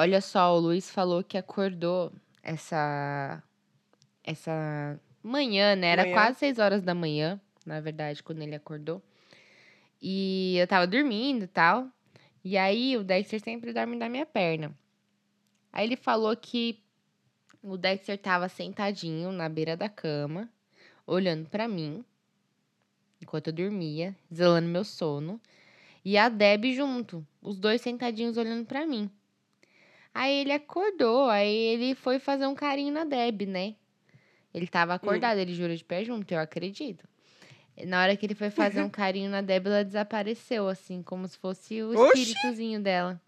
Olha só, o Luiz falou que acordou essa essa manhã, né? Era Manhã. quase 6 horas da manhã, na verdade, quando ele acordou. E eu tava dormindo e tal. E aí o Dexter sempre dorme na minha perna. Aí ele falou que o Dexter tava sentadinho na beira da cama, olhando pra mim, enquanto eu dormia, zelando meu sono. E a Deb junto, os dois sentadinhos olhando pra mim. Aí ele acordou, aí ele foi fazer um carinho na Deb, né? Ele tava acordado, ele jurou de pé junto, eu acredito. Na hora que ele foi fazer um carinho na Deb, ela desapareceu, assim, como se fosse o Oxi! espíritozinho dela.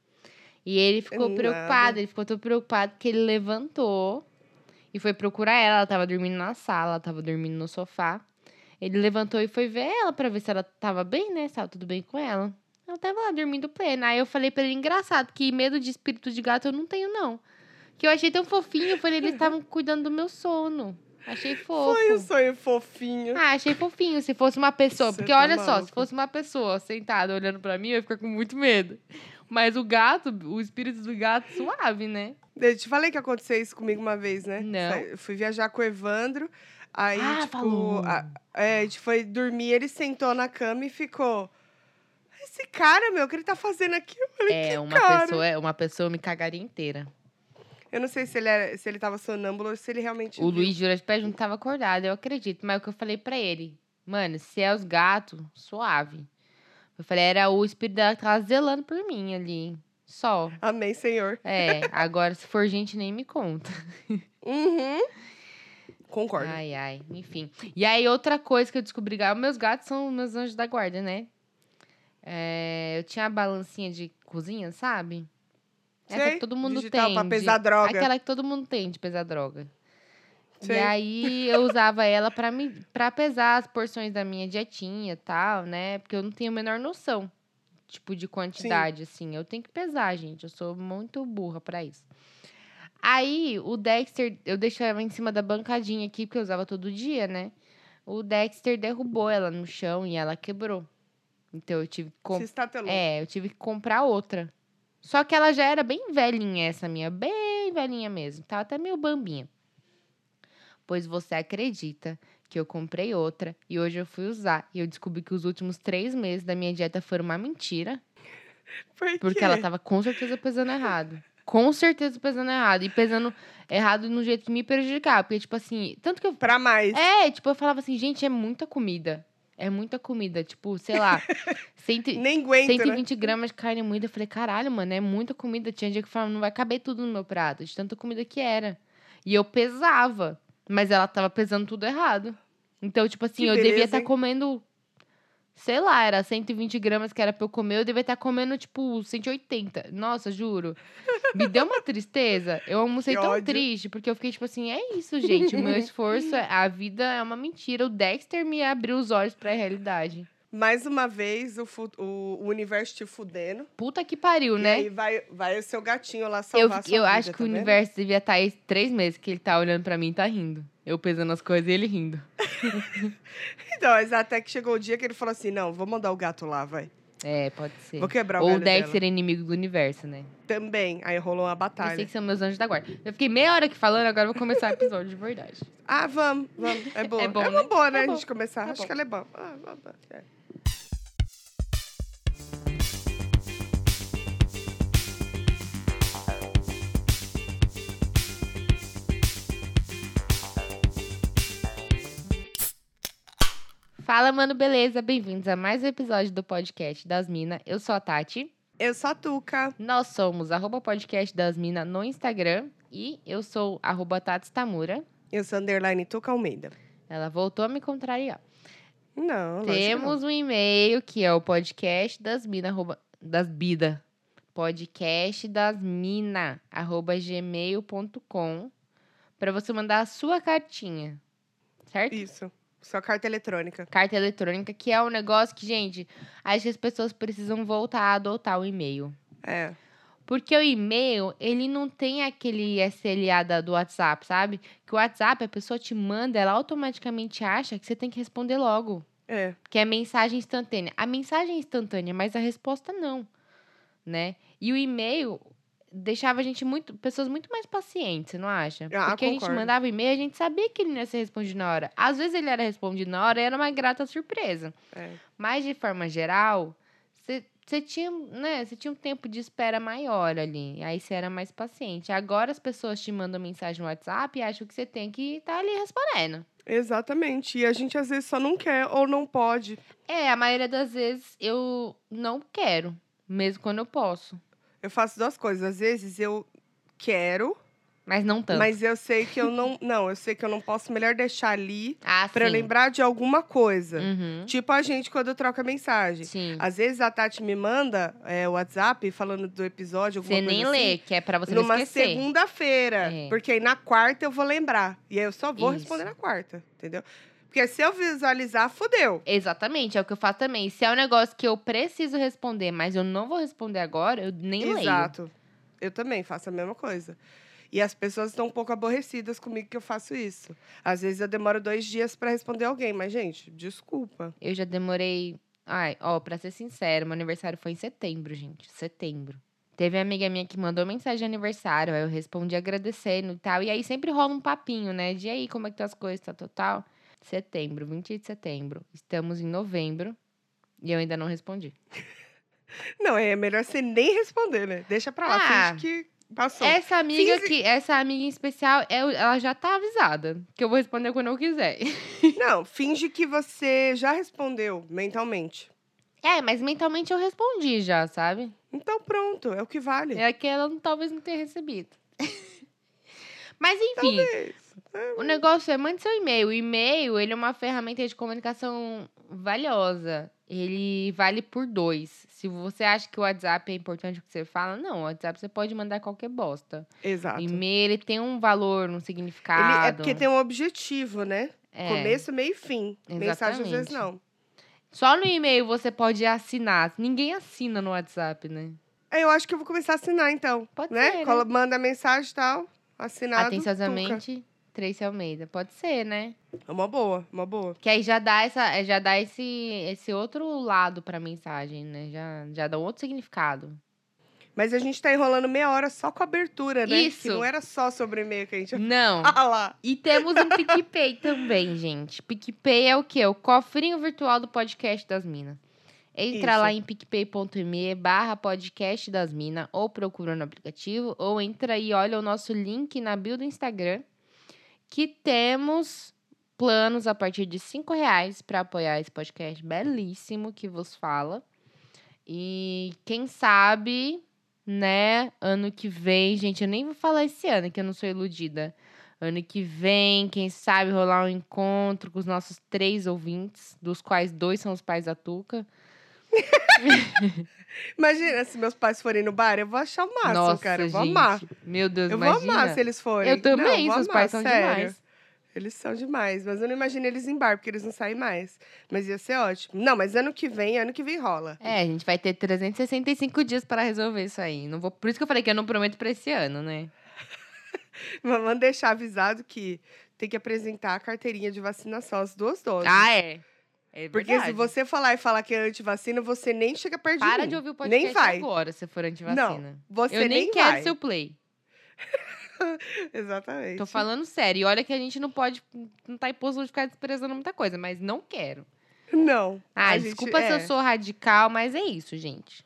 E ele ficou Nada. preocupado, ele ficou tão preocupado que ele levantou e foi procurar ela. Ela tava dormindo na sala, ela tava dormindo no sofá. Ele levantou e foi ver ela pra ver se ela tava bem, né? Se tava tudo bem com ela. Ela tava lá dormindo plena. Aí eu falei pra ele, engraçado, que medo de espírito de gato eu não tenho, não. Que eu achei tão fofinho. Eu falei, eles estavam cuidando do meu sono. Achei fofo. Foi um sonho fofinho. Ah, achei fofinho. Se fosse uma pessoa. Você Porque tá olha só, se maluco. fosse uma pessoa sentada olhando pra mim, eu ia ficar com muito medo. Mas o gato, o espírito do gato, suave, né? Eu te falei que aconteceu isso comigo uma vez, né? Não. Eu fui viajar com o Evandro. Aí, Ah, tipo, falou. a, é, a gente foi dormir, ele sentou na cama e ficou. Esse cara, meu, o que ele tá fazendo aqui? Eu falei, É, que uma cara? pessoa, uma pessoa me cagaria inteira. Eu não sei se ele, era, se ele tava sonâmbulo ou se ele realmente. O viu. Luiz Jura de Pé Junto tava acordado, eu acredito. Mas o que eu falei pra ele, mano, se é os gatos, suave. Eu falei, era o espírito dela que tava zelando por mim ali. Só. Amém, Senhor. É, agora se for gente, nem me conta. Uhum. Concordo. Ai, ai, enfim. E aí, outra coisa que eu descobri, meus gatos são meus anjos da guarda, né? É, eu tinha a balancinha de cozinha, sabe? Essa Sei, que todo mundo digital tem. pra de- pesar droga. Aquela que todo mundo tem de pesar droga. Sei. E aí eu usava ela pra, me, pra pesar as porções da minha dietinha e tal, né? Porque eu não tenho a menor noção, tipo, de quantidade, assim. Eu tenho que pesar, gente. Eu sou muito burra pra isso. Aí, o Dexter, eu deixava em cima da bancadinha aqui, porque eu usava todo dia, né? O Dexter derrubou ela no chão e ela quebrou. Então eu tive que. É, eu tive que comprar outra. Só que ela já era bem velhinha, essa minha, bem velhinha mesmo. Tava até meio bambinha. Pois você acredita que eu comprei outra e hoje eu fui usar. E eu descobri que os últimos três meses da minha dieta foram uma mentira. Por Porque ela tava com certeza pesando errado. Com certeza pesando errado. E pesando errado no jeito que me prejudicava. Porque, tipo assim, tanto que eu Pra mais. é, tipo, eu falava assim, gente, é muita comida. É muita comida. Tipo, sei lá, cento, Nem aguento, né? 120 gramas de carne moída. Eu falei, caralho, mano, é muita comida. Tinha dia que eu falava, não vai caber tudo no meu prato, de tanta comida que era. E eu pesava, mas ela tava pesando tudo errado. Então, tipo assim, Que eu devia beleza, estar hein? comendo, sei lá, era 120 gramas que era pra eu comer, eu devia estar comendo, tipo, 180. Nossa, juro. Me deu uma tristeza. Eu almocei Que tão ódio. triste, porque eu fiquei tipo assim, é isso, gente. O meu esforço, é- a vida é uma mentira. O Dexter me abriu os olhos pra realidade. Mais uma vez, o, o, o universo te fudendo. Puta que pariu, E né? aí vai, vai o seu gatinho lá Eu, salvar sua eu vida, acho que tá o vendo? universo devia estar aí três meses que ele tá olhando pra mim e tá rindo. Eu pesando as coisas e ele rindo. Então, mas até que chegou o dia que ele falou assim, não, vou mandar o gato lá, vai. É, pode ser. Vou quebrar o Ou o. Dexter é inimigo do universo, né? Também. Aí rolou uma Eu batalha. sei que são meus anjos da guarda. Eu fiquei meia hora aqui falando, agora eu vou começar o episódio de verdade. Ah, vamos, vamos. É boa. É bom, uma né? boa, né, É a bom. gente começar. É Acho bom. que ela é boa. Ah, ah, é. Fala, mano, beleza? Bem-vindos a mais um episódio do podcast das Minas. Eu sou a Tati. Eu sou a Tuca. Nós somos arroba podcast das Minas no Instagram. E eu sou arroba Tati Tamura. Eu sou underline Tuca Almeida. Ela voltou a me contrariar. Não, Temos um e-mail que é o podcast das minas, arroba, das bida. Podcast das mina, arroba gmail.com para você mandar a sua cartinha, certo? não. Isso. Sua carta eletrônica. Carta eletrônica, que é um negócio que, gente, acho que as pessoas precisam voltar a adotar o e-mail. É. Porque o e-mail, ele não tem aquele SLA da- do WhatsApp, sabe? Que o WhatsApp, a pessoa te manda, ela automaticamente acha que você tem que responder logo. É. Que é mensagem instantânea. A mensagem é instantânea, mas a resposta não, né? E o e-mail, deixava a gente muito. Pessoas muito mais pacientes, você não acha? Ah, Porque a gente concordo. mandava e-mail, a gente sabia que ele não ia ser respondido na hora. Às vezes ele era respondido na hora e era uma grata surpresa. É. Mas, de forma geral, você tinha, né, você tinha um tempo de espera maior ali. Aí você era mais paciente. Agora as pessoas te mandam mensagem no WhatsApp e acham que você tem que estar ali respondendo. Exatamente. E a gente às vezes só não quer ou não pode. É, a maioria das vezes eu não quero, mesmo quando eu posso. Eu faço duas coisas. Às vezes eu quero, Mas não tanto. mas eu sei que eu não. Não, eu sei que eu não posso. Melhor deixar ali ah, pra eu sim. lembrar de alguma coisa. Uhum. Tipo a gente quando troca mensagem. Sim. Às vezes a Tati me manda é, o WhatsApp falando do episódio, Você nem assim, lê, que é pra você não numa esquecer. segunda-feira. É. Porque aí na quarta eu vou lembrar. E aí eu só vou Isso. responder na quarta, entendeu? Porque se eu visualizar, fudeu. Exatamente, é o que eu faço também. Se é um negócio que eu preciso responder, mas eu não vou responder agora, eu nem leio. Exato. Eu também faço a mesma coisa. E as pessoas estão um pouco aborrecidas comigo que eu faço isso. Às vezes eu demoro dois dias pra responder alguém, mas, gente, desculpa. Eu já demorei. Ai, ó, pra ser sincero, meu aniversário foi em setembro, gente. Setembro. Teve uma amiga minha que mandou mensagem de aniversário, aí eu respondi agradecendo e tal. E aí sempre rola um papinho, né? De aí, como é que tá as coisas, tal, tal, tal. Setembro, 20 de setembro. Estamos em novembro e eu ainda não respondi. Não, é melhor você nem responder, né? Deixa pra lá, Ah. finge que passou. Essa amiga Finge- que, essa amiga em especial, ela já tá avisada que eu vou responder quando eu quiser. Não, finge que você já respondeu mentalmente. É, mas mentalmente eu respondi já, sabe? Então pronto, é o que vale. É que ela talvez não tenha recebido. mas enfim, Talvez. o negócio é mande seu e-mail. O e-mail, ele é uma ferramenta de comunicação valiosa. Ele vale por dois. Se você acha que o WhatsApp é importante o que você fala, não, o WhatsApp você pode mandar qualquer bosta. Exato. E-mail, ele tem um valor, um Ele significado. é porque tem um objetivo, né? É. Começo, meio e fim. Mensagem às vezes Exatamente. não. Só no e-mail você pode assinar. Ninguém assina no WhatsApp, né? É, Eu acho que eu vou começar a assinar, então. Pode né? ser, né? Manda mensagem e tal, assinado. Atenciosamente, Tracy Almeida. Pode ser, né? É uma boa, uma boa. Que aí já dá, essa, é, já dá esse, esse outro lado pra mensagem, né? Já, já dá um outro significado. Mas a gente tá enrolando meia hora só com a abertura, né? Isso. Que não era só sobre e-mail que a gente Não. falar. E temos um PicPay também, gente. PicPay é o quê? O cofrinho virtual do podcast das minas. Entra Isso. lá em picpay.me barra podcast das minas, ou procura no aplicativo, ou entra e olha o nosso link na bio do Instagram, que temos planos a partir de cinco reais para apoiar esse podcast belíssimo que vos fala. E quem sabe, né, ano que vem, gente, eu nem vou falar esse ano, que eu não sou iludida. Ano que vem, quem sabe rolar um encontro com os nossos três ouvintes, dos quais dois são os pais da Tuca. Imagina, se meus pais forem no bar, eu vou achar o máximo, Nossa, cara. Eu vou gente. amar. Meu Deus, Eu vou imagina. amar se eles forem. Eu também, não, vou seus amar, pais são sério. demais. Eles são demais, mas eu não imagino eles em bar, porque eles não saem mais. Mas ia ser ótimo. Não, mas ano que vem, ano que vem rola. É, a gente vai ter 365 dias para resolver isso aí. Não vou... Por isso que eu falei que eu não prometo pra esse ano, né? Vamos deixar avisado que tem que apresentar a carteirinha de vacinação, as duas doses. Ah, é. É Porque se você falar e falar que é antivacina, você nem chega perto Para de de ouvir o podcast Nem vai. agora, se for antivacina. Você eu nem, nem quero vai. seu play. Exatamente. Tô falando sério. E olha que a gente não pode. Não tá imposto de ficar desprezando muita coisa, mas não quero. Não. Ah, a gente- desculpa se eu é. sou radical, mas é isso, gente.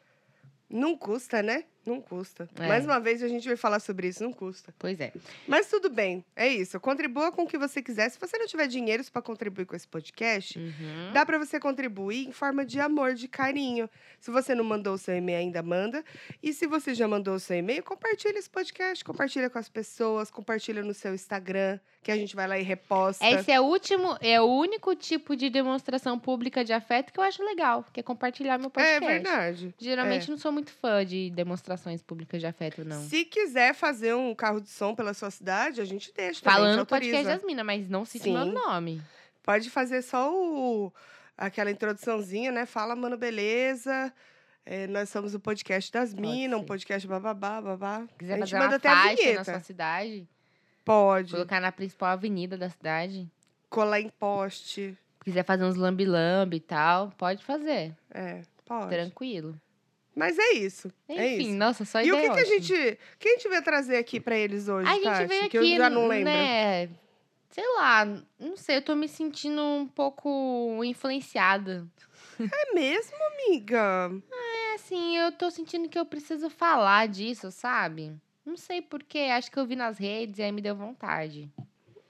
Não custa, né? Não custa. É. Mais uma vez a gente vai falar sobre isso, não custa. Pois é. Mas tudo bem, é isso. Contribua com o que você quiser. Se você não tiver dinheiro para contribuir com esse podcast, Uhum. dá para você contribuir em forma de amor, de carinho. Se você não mandou o seu e-mail ainda, manda. E se você já mandou o seu e-mail, compartilha esse podcast, compartilha com as pessoas, compartilha no seu Instagram, que a gente vai lá e reposta. Esse é o último, é o único tipo de demonstração pública de afeto que eu acho legal, que é compartilhar meu É podcast. verdade. Geralmente não sou muito fã de demonstrações públicas de afeto, não. Se quiser fazer um carro de som pela sua cidade, a gente deixa. também, Falando te no podcast autoriza. das minas, mas não cite meu Sim. nome. Pode fazer só o, aquela introduçãozinha, né? Fala, mano, beleza. É, nós somos o podcast das minas, um podcast bababá, babá. Quiser a gente fazer manda uma até a faixa na vinheta. sua cidade, Pode. colocar na principal avenida da cidade. Colar em poste. Quiser fazer uns lambi-lambi e tal, pode fazer. É, pode. Tranquilo. Mas é isso. é Enfim, isso. nossa, só E o ideia que, que a gente. Quem a gente veio trazer aqui pra eles hoje, A gente Tati? veio que aqui, eu já não lembro. né? Sei lá, não sei, eu tô me sentindo um pouco influenciada. É mesmo, amiga? É assim, eu tô sentindo que eu preciso falar disso, sabe? Não sei porquê, acho que eu vi nas redes e aí me deu vontade.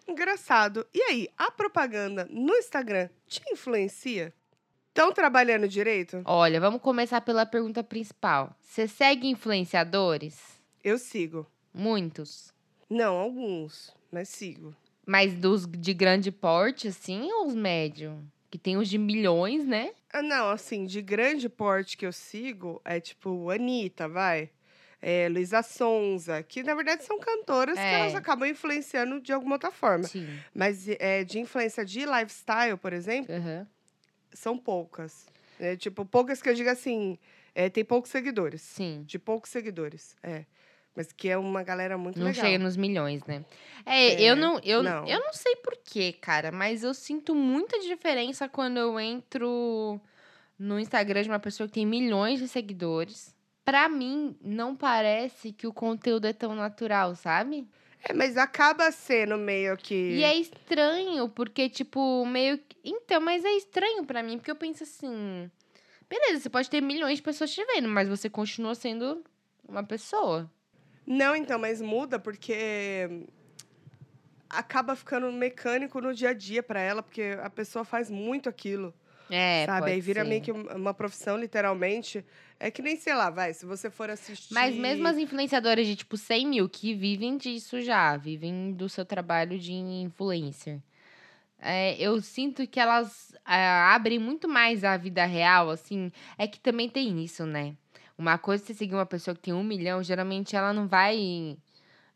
Engraçado. E aí, a propaganda no Instagram te influencia? Estão trabalhando direito? Olha, vamos começar pela pergunta principal. Você segue influenciadores? Eu sigo. Muitos. Não, alguns, mas sigo. Mas dos de grande porte, assim, ou os médios? Que tem os de milhões, né? Ah, não, assim, de grande porte que eu sigo é tipo Anitta, vai. É, Luísa Sonza, que na verdade são cantoras que É. elas acabam influenciando de alguma outra forma. Sim. Mas é, de influência de lifestyle, por exemplo, Aham. São poucas. É, tipo, poucas que eu digo assim, é, tem poucos seguidores. Sim. De poucos seguidores, é. Mas que é uma galera muito Não legal. chega nos milhões, né? É, É, eu não, eu não. eu não sei porquê, cara, mas eu sinto muita diferença quando eu entro no Instagram de uma pessoa que tem milhões de seguidores. Pra mim, não parece que o conteúdo é tão natural, sabe? É, mas acaba sendo meio que. E é estranho, porque, tipo, meio. que- Então, mas é estranho pra mim, porque eu penso assim. Beleza, você pode ter milhões de pessoas te vendo, mas você continua sendo uma pessoa. Não, então, mas muda porque acaba ficando mecânico no dia a dia pra ela, porque a pessoa faz muito aquilo, É, sabe? Aí vira ser. meio que um- uma profissão, literalmente. É que nem, sei lá, vai, se você for assistir. Mas mesmo as influenciadoras de, tipo, 100 mil que vivem disso já, vivem do seu trabalho de influencer. É, eu sinto que elas ah, abrem muito mais a vida real, assim. É que também tem isso, né? Uma coisa é você seguir uma pessoa que tem um milhão, geralmente ela não vai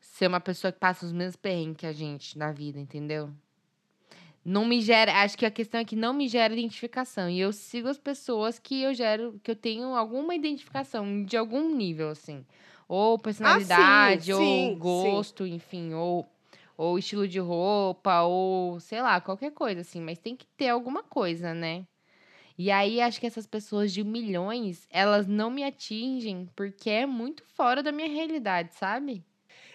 ser uma pessoa que passa os mesmos perrengues que a gente na vida, entendeu? Não me gera. Acho que a questão é que não me gera identificação. E eu sigo as pessoas que eu gero, que eu tenho alguma identificação, de algum nível, assim. Ou personalidade, ou Ah, sim, sim. gosto, enfim, ou, ou estilo de roupa, ou sei lá, qualquer coisa, assim. Mas tem que ter alguma coisa, né? E aí, acho que essas pessoas de milhões, elas não me atingem porque é muito fora da minha realidade, sabe?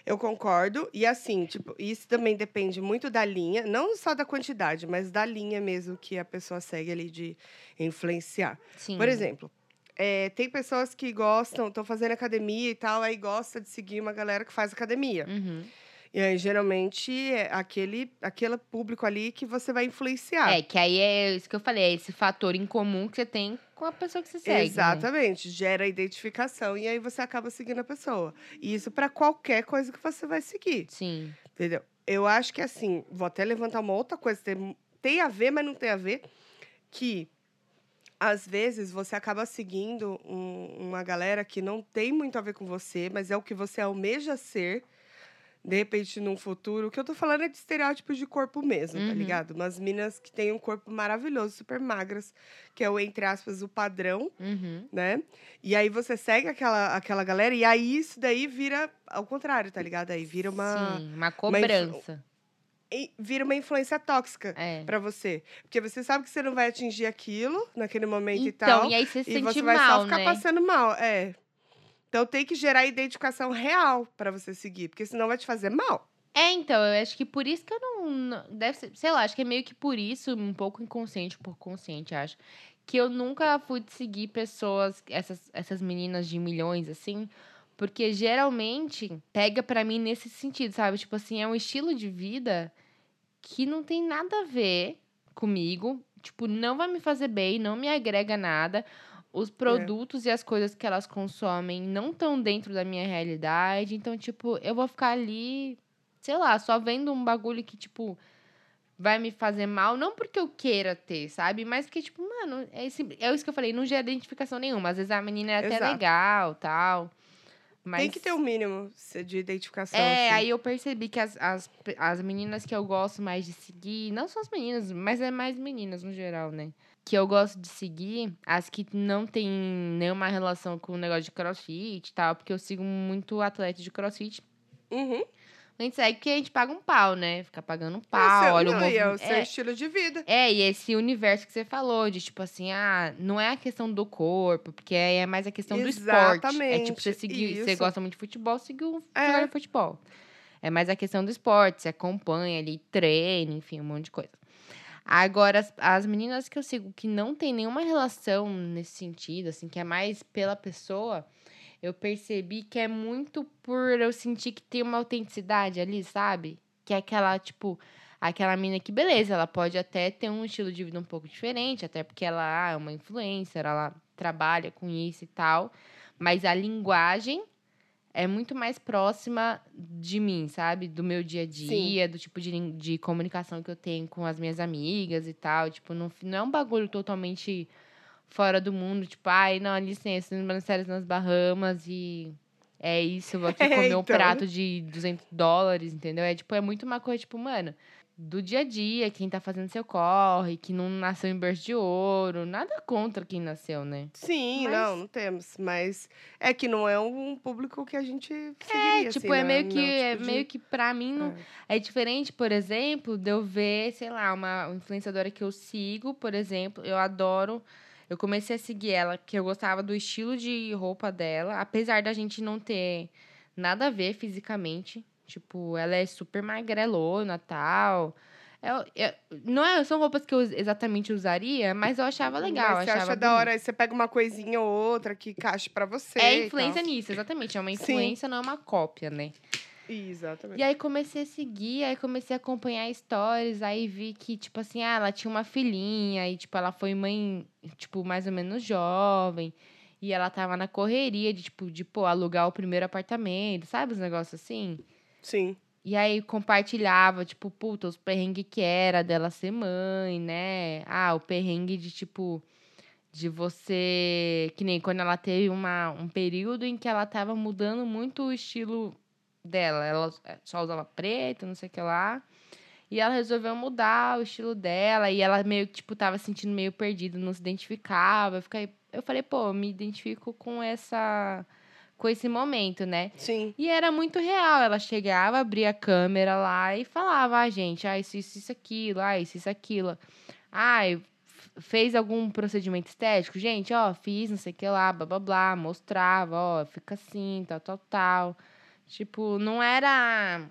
Eu concordo. E assim, tipo, isso também depende muito da linha, não só da quantidade, mas da linha mesmo que a pessoa segue ali de influenciar. Sim. Por exemplo, é, tem pessoas que gostam, estão fazendo academia e tal, aí gosta de seguir uma galera que faz academia. Uhum. E aí, geralmente, é aquele, aquele público ali que você vai influenciar. É, que aí é isso que eu falei, é esse fator em comum que você tem com a pessoa que você segue. né? Exatamente, gera identificação e aí você acaba seguindo a pessoa. E isso para qualquer coisa que você vai seguir, Sim. entendeu? Eu acho que assim, vou até levantar uma outra coisa, tem, tem a ver, mas não tem a ver, que às vezes você acaba seguindo um- uma galera que não tem muito a ver com você, mas é o que você almeja ser. De repente, num futuro, o que eu tô falando é de estereótipos de corpo mesmo, tá Uhum. ligado? Umas minas que têm um corpo maravilhoso, super magras, que é o, entre aspas, o padrão, Uhum. né? E aí você segue aquela, aquela galera, e aí isso daí vira ao contrário, tá ligado? Aí vira uma. Sim, uma cobrança. e Vira uma influência tóxica É. pra você. Porque você sabe que você não vai atingir aquilo naquele momento e Então, tal. e aí você se E sente você vai mal, só ficar né? passando mal. É. Então tem que gerar identificação real pra você seguir, porque senão vai te fazer mal. É, então, eu acho que por isso que eu não. Deve ser, sei lá, acho que é meio que por isso, um pouco inconsciente, pouco consciente, acho. Que eu nunca fui seguir pessoas, essas, essas meninas de milhões, assim. Porque geralmente pega pra mim nesse sentido, sabe? Tipo assim, é um estilo de vida que não tem nada a ver comigo. Tipo, não vai me fazer bem, não me agrega nada. Os produtos e as coisas que elas consomem não estão dentro da minha realidade. Então, tipo, eu vou ficar ali, sei lá, só vendo um bagulho que, tipo, vai me fazer mal. Não porque eu queira ter, sabe? Mas que, tipo, mano, é, esse, é isso que eu falei, não gera identificação nenhuma. Às vezes a menina é até Exato. legal tal. Mas... Tem que ter um mínimo de identificação. É, assim. aí eu percebi que as, as, as meninas que eu gosto mais de seguir, não só as meninas, mas é mais meninas no geral, né? Que eu gosto de seguir, as que não tem nenhuma relação com o negócio de crossfit e tal, porque eu sigo muito atleta de crossfit, Uhum. A gente segue porque a gente paga um pau, né? Fica pagando um É o pau, seu- olha o não, e é o seu É, estilo de vida. é, e esse universo que você falou, de tipo assim, ah, não é a questão do corpo, porque é mais a questão do esporte. É tipo, você Exatamente, seguir, você gosta muito de futebol, seguir um É. jogador de futebol. É mais a questão do esporte, você acompanha ali, treina, enfim, um monte de coisa. Agora, as, as meninas que eu sigo que não tem nenhuma relação nesse sentido, assim, que é mais pela pessoa, eu percebi que é muito por eu sentir que tem uma autenticidade ali, sabe? Que é aquela, tipo, aquela mina que, beleza, ela pode até ter um estilo de vida um pouco diferente, até porque ela ah, é uma influencer, ela trabalha com isso e tal, mas a linguagem é muito mais próxima de mim, sabe? Do meu dia a dia, do tipo de, de comunicação que eu tenho com as minhas amigas e tal. Tipo, não, não é um bagulho totalmente fora do mundo. Tipo, ai, não, licença, nas férias nas Bahamas e é isso, eu vou aqui É, comer um então. prato de 200 dólares, entendeu? É tipo, é muito uma coisa, tipo, mano, do dia a dia, quem tá fazendo seu corre, que não nasceu em berço de ouro. Nada contra quem nasceu, né? Sim, Mas- não, não temos. Mas é que não é um público que a gente É, seguiria, tipo, assim, é não meio não que, o é tipo de- meio que pra mim não, É. É diferente, por exemplo, de eu ver, sei lá, uma influenciadora que eu sigo, por exemplo, eu adoro. Eu comecei a seguir ela, que eu gostava do estilo de roupa dela, apesar da gente não ter nada a ver fisicamente. Tipo, ela é super magrelona tal. Eu, eu- não é, são roupas que eu exatamente usaria, mas eu achava legal. Mas você achava acha da hora, aí você pega uma coisinha ou outra que encaixe pra você. É influência nisso, exatamente. É uma Sim. influência, não é uma cópia, né? Exatamente. E aí comecei a seguir, aí comecei a acompanhar stories, aí vi que, tipo assim, ah, ela tinha uma filhinha, e, tipo, ela foi mãe, tipo, mais ou menos jovem. E ela tava na correria de, tipo, de, pô, alugar o primeiro apartamento, sabe? Os negócios assim. Sim. E aí compartilhava, tipo, puta, os perrengues que era dela ser mãe, né? Ah, o perrengue de, tipo, de você. Que nem quando ela teve uma, um período em que ela tava mudando muito o estilo dela. Ela só usava preto, não sei o que lá. E ela resolveu mudar o estilo dela. E ela meio que, tipo, tava se sentindo meio perdida, não se identificava. Eu, fiquei, eu falei, pô, eu me identifico com essa. Com esse momento, né? Sim. E era muito real. Ela chegava, abria a câmera lá e falava, ah, gente, ah, isso, isso, isso, aquilo, ah, isso, isso, aquilo. Ah, fez algum procedimento estético? Gente, ó, fiz não sei o que lá, blá, blá, blá. Mostrava, ó, fica assim, tal, tal, tal. Tipo, não era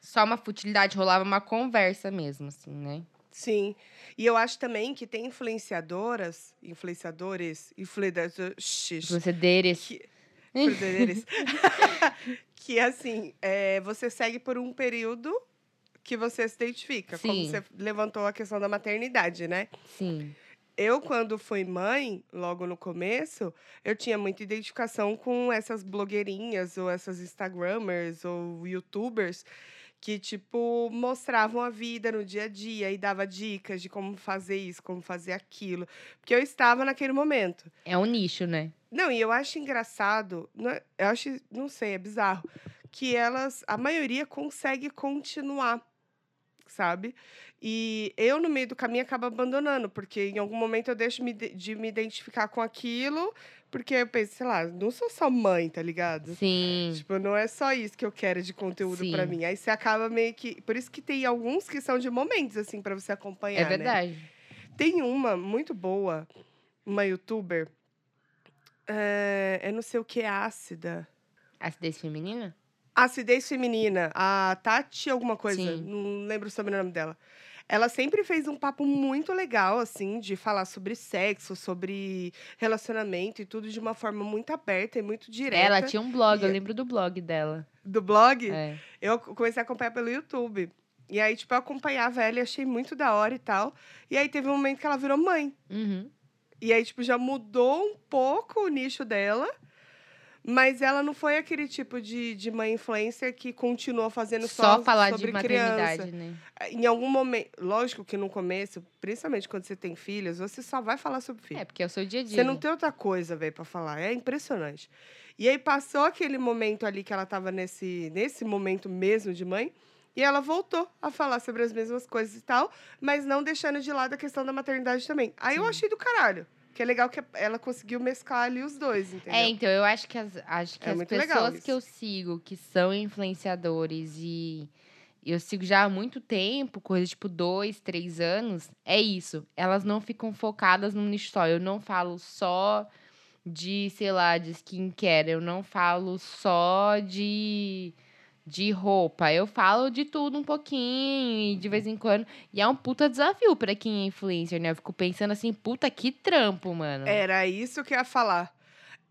só uma futilidade, rolava uma conversa mesmo, assim, né? Sim. E eu acho também que tem influenciadoras, influenciadores, influenciadores, Você deres. Que, influenciadores, que assim, é, você segue por um período que você se identifica. Como Sim. você levantou a questão da maternidade, né? Sim. Eu, quando fui mãe, logo no começo, eu tinha muita identificação com essas blogueirinhas, ou essas Instagrammers, ou YouTubers, que, tipo, mostravam a vida no dia a dia e dava dicas de como fazer isso, como fazer aquilo. Porque eu estava naquele momento. É um nicho, né? Não, e eu acho engraçado, é- eu acho, não sei, é bizarro, que elas, a maioria consegue continuar, sabe? E eu, no meio do caminho, acabo abandonando, porque em algum momento eu deixo de me identificar com aquilo, porque eu penso, sei lá, não sou só mãe, tá ligado? Sim. Tipo, não é só isso que eu quero de conteúdo pra Sim. mim. Aí você acaba meio que. Por isso que tem alguns que são de momentos, assim, pra você acompanhar. É né? verdade. Tem uma muito boa, uma youtuber. É, é não sei o que, ácida. Acidez feminina? Acidez feminina. A Tati, alguma coisa. Sim. Não lembro o sobrenome dela. Ela sempre fez um papo muito legal, assim, de falar sobre sexo, sobre relacionamento e tudo de uma forma muito aberta e muito direta. Ela tinha um blog, eu E- lembro do blog dela. Do blog, É. eu comecei a acompanhar pelo YouTube. E aí, tipo, eu acompanhava ela e achei muito da hora e tal. E aí teve um momento que ela virou mãe. Uhum. E aí, tipo, já mudou um pouco o nicho dela. Mas ela não foi aquele tipo de, de mãe influencer que continuou fazendo só, Só falar sobre de maternidade, criança. né? Em algum momento, lógico que no começo, principalmente quando você tem filhos, você só vai falar sobre filho. É, porque é o seu dia a dia. Você não né? tem outra coisa, velho, pra falar. É impressionante. E aí passou aquele momento ali que ela tava nesse, nesse momento mesmo de mãe. E ela voltou a falar sobre as mesmas coisas e tal, mas não deixando de lado a questão da maternidade também. Aí eu Sim. achei do caralho. Que é legal que ela conseguiu mesclar ali os dois, entendeu? É, então, eu acho que as, acho que É as pessoas que eu sigo, que são influenciadores e eu sigo já há muito tempo, coisa tipo dois, três anos, é isso. Elas não ficam focadas num nicho só. Eu não falo só de, sei lá, de skincare. Eu não falo só de, de roupa. Eu falo de tudo um pouquinho, e de vez em quando. E é um puta desafio pra quem é influencer, né? Eu fico pensando assim, puta, que trampo, mano. Era isso que eu ia falar.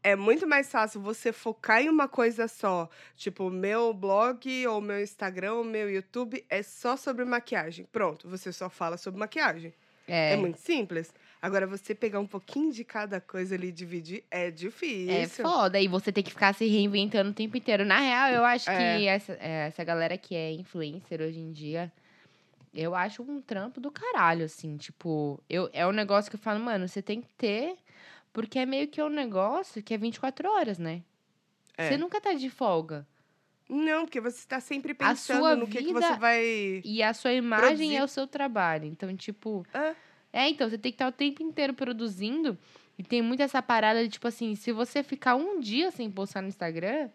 É muito mais fácil você focar em uma coisa só. Tipo, meu blog, ou meu Instagram, ou meu YouTube é só sobre maquiagem. Pronto, você só fala sobre maquiagem. É, É, muito simples. Agora, você pegar um pouquinho de cada coisa ali e dividir é É difícil. foda, e você tem que ficar se reinventando o tempo inteiro. Na real, eu acho É. que essa, é, essa galera que é influencer hoje em dia, eu acho um trampo do caralho, assim. Tipo, eu, é um negócio que eu falo, mano, você tem que ter, porque é meio que um negócio que é 24 horas, né? É. Você nunca tá de folga. Não, porque você está sempre pensando no que, que você vai. E a sua imagem Produzir. é o seu trabalho. Então, tipo. É. É, então, você tem que estar o tempo inteiro produzindo. E tem muito essa parada de, tipo assim, se você ficar um dia sem postar no Instagram,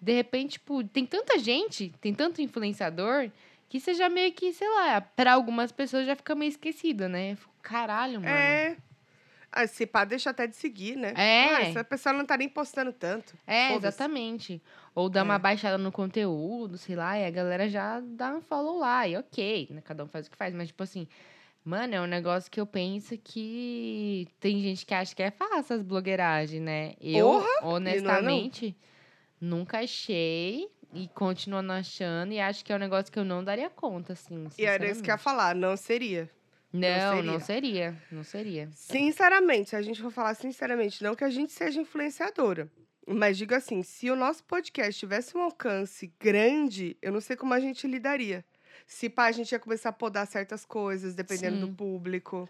de repente, tipo, tem tanta gente, tem tanto influenciador, que você já meio que, sei lá, pra algumas pessoas já fica meio esquecido, né? Fico, Caralho, mano. É. Ah, se pá, deixa até de seguir, né? É. Ah, essa pessoa não tá nem postando tanto. É, Foda-se. exatamente. Ou dá uma É. baixada no conteúdo, sei lá, e a galera já dá um follow lá. E ok, né? Cada um faz o que faz. Mas, tipo assim, mano, é um negócio que eu penso que tem gente que acha que é fácil as blogueiragens, né? Eu, Porra! honestamente, nunca achei e continuo não achando. E acho que é um negócio que eu não daria conta, assim. E era isso que eu ia falar, não seria. Não, seria. não seria. Não seria. Sinceramente, se a gente for falar sinceramente, não que a gente seja influenciadora. Mas digo assim, se o nosso podcast tivesse um alcance grande, eu não sei como a gente lidaria. Se pá, a gente ia começar a podar certas coisas, dependendo Sim. do público.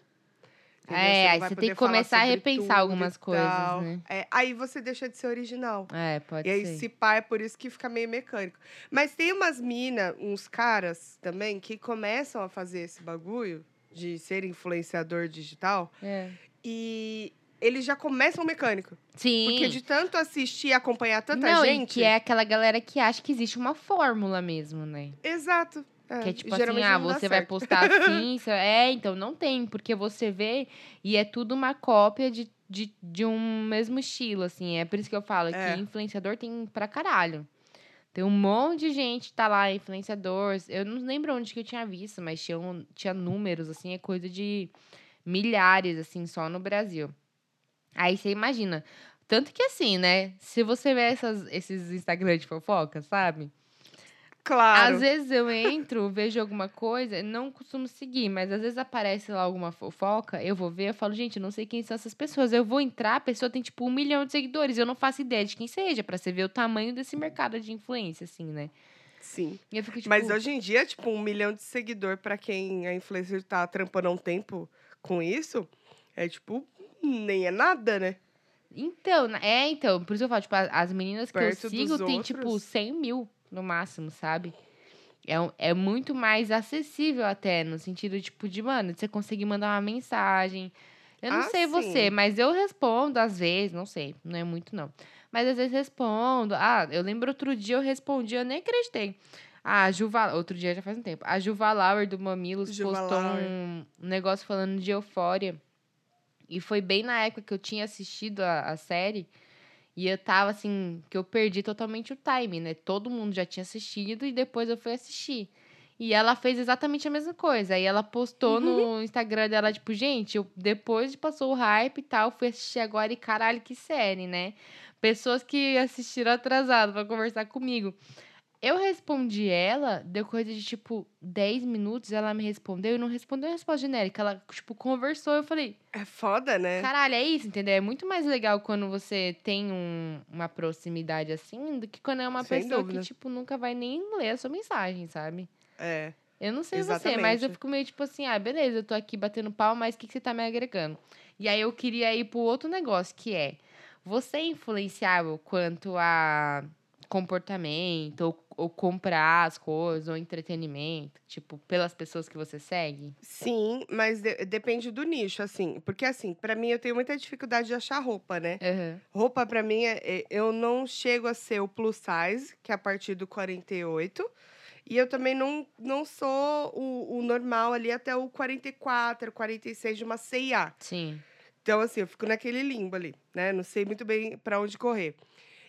Entendeu? É, aí você tem que começar a repensar e algumas coisas, né? É, aí você deixa de ser original. É, pode E aí, ser. se pá, é por isso que fica meio mecânico. Mas tem umas minas, uns caras também, que começam a fazer esse bagulho de ser influenciador digital É. e eles já começam mecânico. Sim. Porque de tanto assistir e acompanhar tanta não, gente. e que é aquela galera que acha que existe uma fórmula mesmo, né? Exato. É, que é tipo assim, ah, não dá você vai certo. postar assim. É, então não tem, porque você vê e é tudo uma cópia de, de, de um mesmo estilo, assim. É por isso que eu falo É. que influenciador tem pra caralho. Tem um monte de gente que tá lá, influenciador. Eu não lembro onde que eu tinha visto, mas tinha, um- tinha números, assim, é coisa de milhares, assim, só no Brasil. Aí você imagina. Tanto que assim, né? Se você vê essas, esses Instagram de fofoca, sabe? Claro. Às vezes eu entro, vejo alguma coisa, não costumo seguir, mas às vezes aparece lá alguma fofoca, eu vou ver, eu falo, gente, eu não sei quem são essas pessoas. Eu vou entrar, a pessoa tem tipo um milhão de seguidores, eu não faço ideia de quem seja, pra você ver o tamanho desse mercado de influência, assim, né? Sim. Fico tipo. Mas hoje em dia, tipo, um milhão de seguidor pra quem a influencer tá trampando há um tempo com isso, é tipo, nem é nada, né? Então, é, então, por isso eu falo, tipo, as meninas que Perto eu sigo tem, tipo, outros. 100 mil no máximo, sabe? É, é muito mais acessível até, no sentido, tipo, de, mano, de você conseguir mandar uma mensagem. Eu não Ah, sei você, sim. mas eu respondo às vezes, não sei, não é muito não. Mas às vezes respondo. Ah, eu lembro outro dia eu respondi, eu nem acreditei. A Juva, outro dia já faz um tempo. A Juva Lauer do Mamilos Juva postou Lauer. um negócio falando de eufória. E foi bem na época que eu tinha assistido a, a série. E eu tava assim, que eu perdi totalmente o time, né? Todo mundo já tinha assistido e depois eu fui assistir. E ela fez exatamente a mesma coisa. Aí ela postou no Instagram dela, tipo, gente, eu, depois passou o hype e tal, fui assistir agora e caralho, que série, né? Pessoas que assistiram atrasado pra conversar comigo. Eu respondi ela, deu coisa de tipo 10 minutos, ela me respondeu e não respondeu uma resposta genérica. Ela, tipo, conversou. Eu falei, É foda, né? caralho, é isso, entendeu? É muito mais legal quando você tem um- uma proximidade assim do que quando é uma Sem pessoa dúvida. que, tipo, nunca vai nem ler a sua mensagem, sabe? É. Eu não sei você, mas Exatamente. eu fico meio tipo assim, ah, beleza, eu tô aqui batendo pau, mas o que, que você tá me agregando? E aí eu queria ir pro outro negócio, que é, você é influenciável quanto a comportamento, ou, ou comprar as coisas, ou entretenimento, tipo, pelas pessoas que você segue? Sim, mas de- depende do nicho, assim. Porque, assim, pra mim, eu tenho muita dificuldade de achar roupa, né? Aham. Roupa, pra mim, é, é- eu não chego a ser o plus size, que é a partir do 48. E eu também não, não sou o, o normal ali até o 44, 46 de uma CIA. Sim. Então, assim, eu fico naquele limbo ali, né? Não sei muito bem pra onde correr.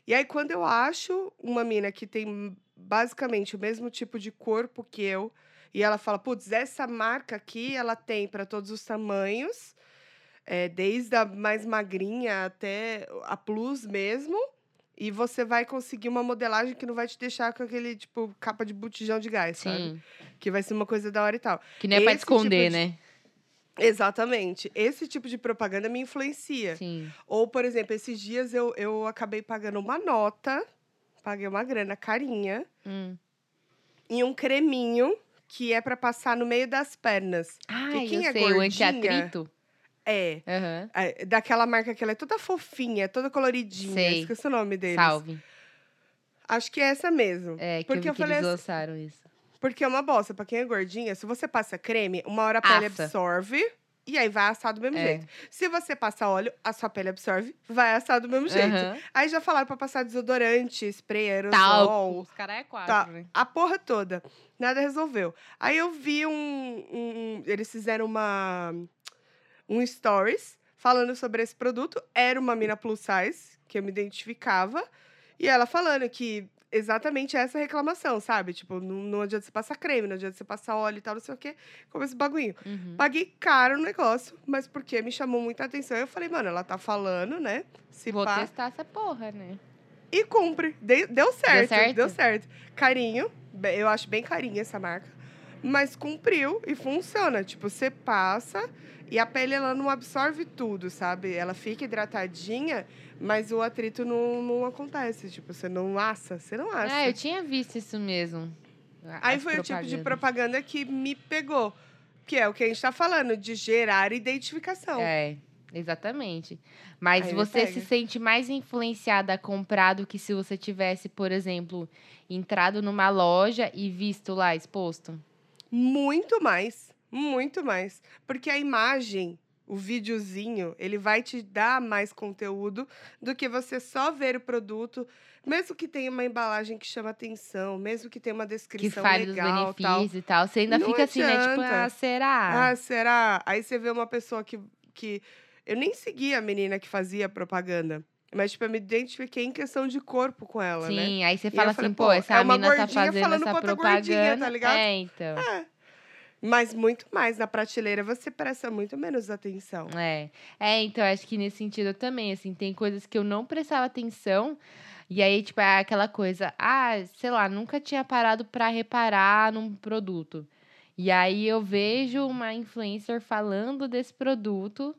E aí, quando eu acho uma mina que tem basicamente o mesmo tipo de corpo que eu, e ela fala, putz, essa marca aqui, ela tem pra todos os tamanhos, é, desde a mais magrinha até a plus mesmo, e você vai conseguir uma modelagem que não vai te deixar com aquele, tipo, capa de botijão de gás, sabe? Sim. Que vai ser uma coisa da hora e tal. Que não é pra Esse tipo esconder, de- né? Exatamente. Esse tipo de propaganda me influencia. Sim. Ou, por exemplo, esses dias eu, eu acabei pagando uma nota, paguei uma grana carinha, Hum. e um creminho que é pra passar no meio das pernas. Quem eu é sei, o gordinha- antiatrito. É, Aham. é, daquela marca que ela é toda fofinha, toda coloridinha. Sei. Esqueci o nome deles. Salve. Acho que é essa mesmo. É, que Porque eu eu que falei eles assim- lançaram isso. Porque é uma bosta. Pra quem é gordinha, se você passa creme, uma hora a pele Assa. absorve. E aí vai assar do mesmo É. jeito. Se você passa óleo, a sua pele absorve, vai assar do mesmo jeito. Aham. Aí já falaram pra passar desodorante, spray, aerosol, Talco. Os caras é quatro, Tá. né? a porra toda. Nada resolveu. Aí eu vi um, um- Eles fizeram uma. Um stories falando sobre esse produto. Era uma mina plus size, que eu me identificava. E ela falando que exatamente essa reclamação, sabe? Tipo, não, não adianta você passar creme, não adianta você passar óleo e tal, não sei o quê. Como esse bagulho. Uhum. Paguei caro no negócio, mas porque me chamou muita atenção. Eu falei, mano, ela tá falando, né? Se Vou pá, testar essa porra, né? e cumpre. De- deu certo, certo? deu certo. Carinho, eu acho bem carinho essa marca. Mas cumpriu e funciona. Tipo, você passa e a pele ela não absorve tudo, sabe? Ela fica hidratadinha, mas o atrito não, não acontece. Tipo, você não assa, você não assa. Ah, eu tinha visto isso mesmo. Aí foi o tipo de propaganda que me pegou. Que é o que a gente tá falando, de gerar identificação. É, exatamente. Mas Aí você se sente mais influenciada a comprar do que se você tivesse, por exemplo, entrado numa loja e visto lá exposto? Muito mais, muito mais. Porque a imagem, o videozinho, ele vai te dar mais conteúdo do que você só ver o produto, mesmo que tenha uma embalagem que chama atenção, mesmo que tenha uma Que descrição fale dos legal, tal. benefícios e tal. Você ainda fica assim, né? Tipo, adianta. ah, será? Ah, será? Aí você vê uma pessoa que, que eu nem seguia a menina que fazia propaganda, mas tipo, eu me identifiquei em questão de corpo com ela, né? Sim, aí você fala assim, falei, pô, pô, essa é mina tá fazendo falando essa outra propaganda. gordinha, tá ligado? É, então. Mas muito mais na prateleira, você presta muito menos atenção. É. É, então, acho que nesse sentido eu também, assim, tem coisas que eu não prestava atenção. E aí, tipo, é aquela coisa, ah, sei lá, nunca tinha parado pra reparar num produto. E aí eu vejo uma influencer falando desse produto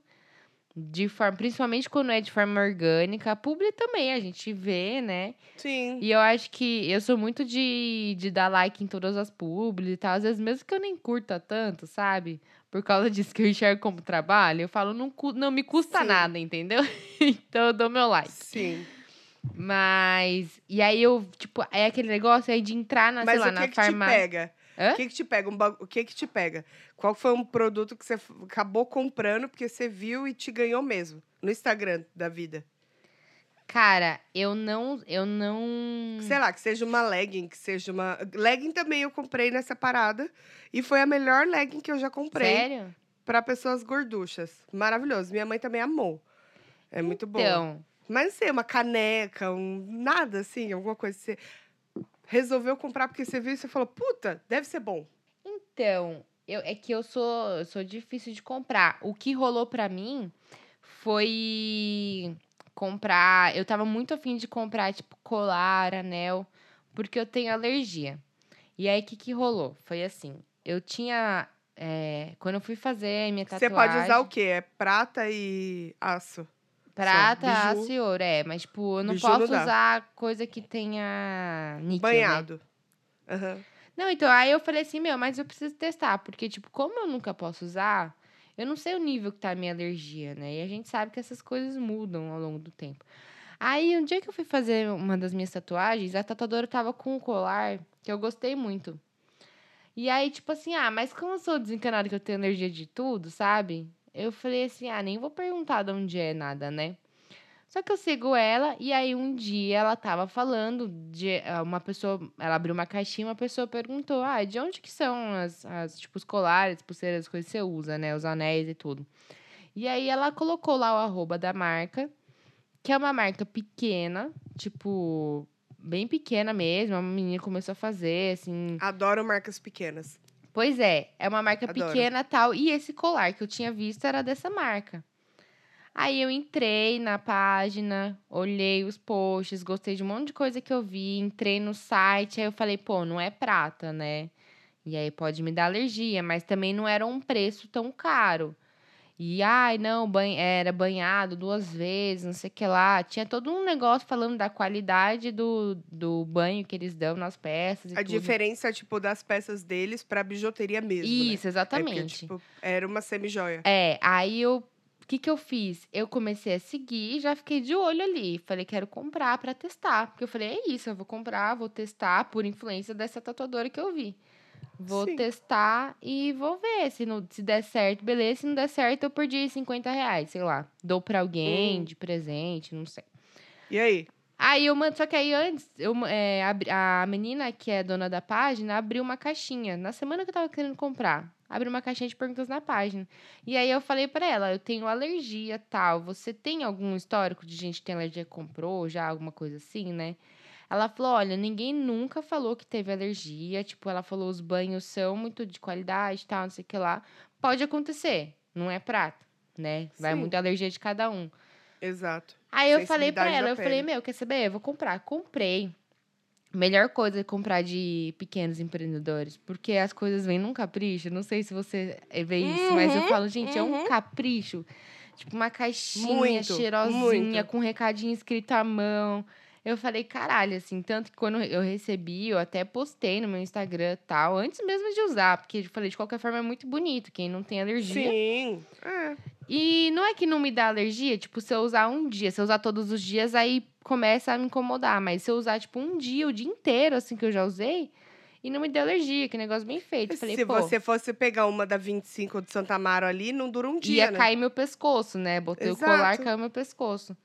de forma, principalmente quando é de forma orgânica, a publi também, a gente vê, né? Sim. E eu acho que eu sou muito de, de dar like em todas as publis e tal. Às vezes, mesmo que eu nem curta tanto, sabe? Por causa disso que eu enxergo como trabalho, eu falo, não, não me custa Sim. nada, entendeu? então eu dou meu like. Sim. Mas. E aí eu, tipo, é aquele negócio aí de entrar na, Mas sei lá, o que, na que te farmácia. pega? Hã? O que, que te pega? Um ba- O que, que te pega? Qual foi um produto que você acabou comprando porque você viu e te ganhou mesmo? No Instagram da vida. Cara, eu não. Eu não. Sei lá, que seja uma legging, que seja uma. Legging também eu comprei nessa parada. E foi a melhor legging que eu já comprei Sério? pra pessoas gorduchas. Maravilhoso. Minha mãe também amou. É muito bom. Então. Mas não sei, uma caneca, um nada assim, alguma coisa você resolveu comprar porque você viu e você falou, puta, deve ser bom. Então, eu, é que eu sou, eu sou difícil de comprar. O que rolou pra mim foi comprar. Eu tava muito afim de comprar, tipo, colar, anel, porque eu tenho alergia. E aí, o que, que rolou? Foi assim: eu tinha. é, quando eu fui fazer a minha Você tatuagem. pode usar o quê? É prata e aço. Prata, Biju. aço e ouro, é. Mas, tipo, eu não não posso dá. usar coisa que tenha níquel, né? Banhado. Aham. Não, então, aí eu falei assim, meu, mas eu preciso testar, porque, tipo, como eu nunca posso usar, eu não sei o nível que tá a minha alergia, né? E a gente sabe que essas coisas mudam ao longo do tempo. Aí, um dia que eu fui fazer uma das minhas tatuagens, a tatuadora tava com um colar que eu gostei muito. E aí, tipo assim, ah, mas como eu sou desencanada que eu tenho energia de tudo, sabe? Eu falei assim, ah, nem vou perguntar de onde é nada, né? Só que eu sigo ela e aí um dia ela tava falando de eh, uma pessoa, ela abriu uma caixinha, uma pessoa perguntou: "Ah, de onde que são as, as tipo os colares, pulseiras, as coisas que você usa, né, os anéis e tudo?" E aí ela colocou lá o arroba da marca, que é uma marca pequena, tipo, bem pequena mesmo, uma menina começou a fazer assim. Adoro marcas pequenas. Pois é, é uma marca Adoro. pequena tal, e esse colar que eu tinha visto era dessa marca. Aí eu entrei na página, olhei os posts, gostei de um monte de coisa que eu vi, entrei no site, aí eu falei, pô, não é prata, né? E aí pode me dar alergia, mas também não era um preço tão caro. E ai, não, banho, era banhado duas vezes, não sei o que lá. Tinha todo um negócio falando da qualidade do, do banho que eles dão nas peças. A tudo. diferença, tipo, das peças deles pra bijuteria mesmo, né? Isso, É exatamente. porque, tipo, era uma semi-joia. É, aí eu. O que, que eu fiz? Eu comecei a seguir e já fiquei de olho ali. Falei, quero comprar pra testar. Porque eu falei, é isso, eu vou comprar, vou testar por influência dessa tatuadora que eu vi. Vou Sim. testar e vou ver. Se, não, se der certo, beleza. Se não der certo, eu perdi 50 reais, sei lá. Dou pra alguém Hum. de presente, não sei. E aí? Aí eu mando, só que aí antes, eu, é, abri- a menina que é dona da página abriu uma caixinha. Na semana que eu tava querendo comprar, abriu uma caixinha de perguntas na página. E aí eu falei pra ela, eu tenho alergia tal. Você tem algum histórico de gente que tem alergia que comprou já, alguma coisa assim, né? Ela falou: olha, ninguém nunca falou que teve alergia. Tipo, ela falou: os banhos são muito de qualidade tal, não sei o que lá. Pode acontecer, não é prata, né? Vai Sim. muito alergia de cada um. Exato. Aí eu falei pra ela, eu falei, meu, quer saber? Eu vou comprar. Comprei. Melhor coisa é comprar de pequenos empreendedores, porque as coisas vêm num capricho. Não sei se você vê isso, mas eu Uhum, falo, gente, é um uhum. capricho. Tipo, uma caixinha Muito, cheirosinha, muito. com um recadinho escrito à mão. Eu falei, caralho, assim, tanto que quando eu recebi, eu até postei no meu Instagram e tal, antes mesmo de usar, porque eu falei, de qualquer forma é muito bonito. Quem não tem alergia, Sim. É. e não é que não me dá alergia, tipo, se eu usar um dia, se eu usar todos os dias, aí começa a me incomodar. Mas se eu usar, tipo, um dia, o dia inteiro, assim, que eu já usei, e não me deu alergia, que negócio bem feito. Falei, Se pô, você fosse pegar uma da 25 de Santa Amaro ali, não dura um dia, ia né? cair meu pescoço, né? Botei o colar, Exato. caiu meu pescoço.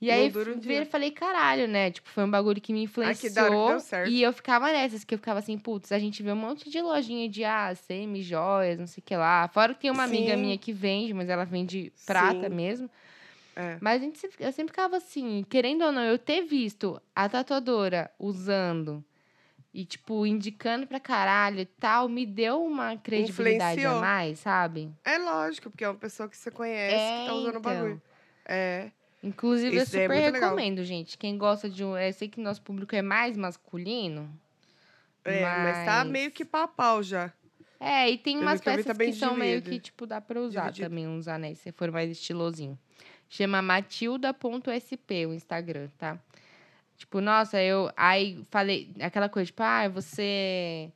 E aí, um dia. falei, caralho, né? Tipo, foi um bagulho que me Ai, influenciou. hora que deu certo. E eu ficava nessas, que eu ficava assim, putz, a gente vê um monte de lojinha de ah, semi, joias, não sei o que lá. Fora que tem uma amiga Sim. minha que vende, mas ela vende prata Sim. mesmo. É. Mas a gente eu sempre ficava assim, querendo ou não, eu ter visto a tatuadora usando e, tipo, indicando pra caralho e tal, me deu uma credibilidade a mais, sabe? É lógico, porque é uma pessoa que você conhece que tá usando o então. bagulho. É. Inclusive, eu Isso é super legal. recomendo, gente. Quem gosta de um. Eu sei que nosso público é mais masculino. É, mas tá meio que pau a pau já. É, e tem Pelo umas que eu peças tá que são meio dividido. que, tipo, dá pra usar Dividido. também, uns anéis, se for mais estilosinho. Chama matilda.sp o Instagram, tá? Tipo, nossa, eu. Aí falei, aquela coisa, tipo, ah, você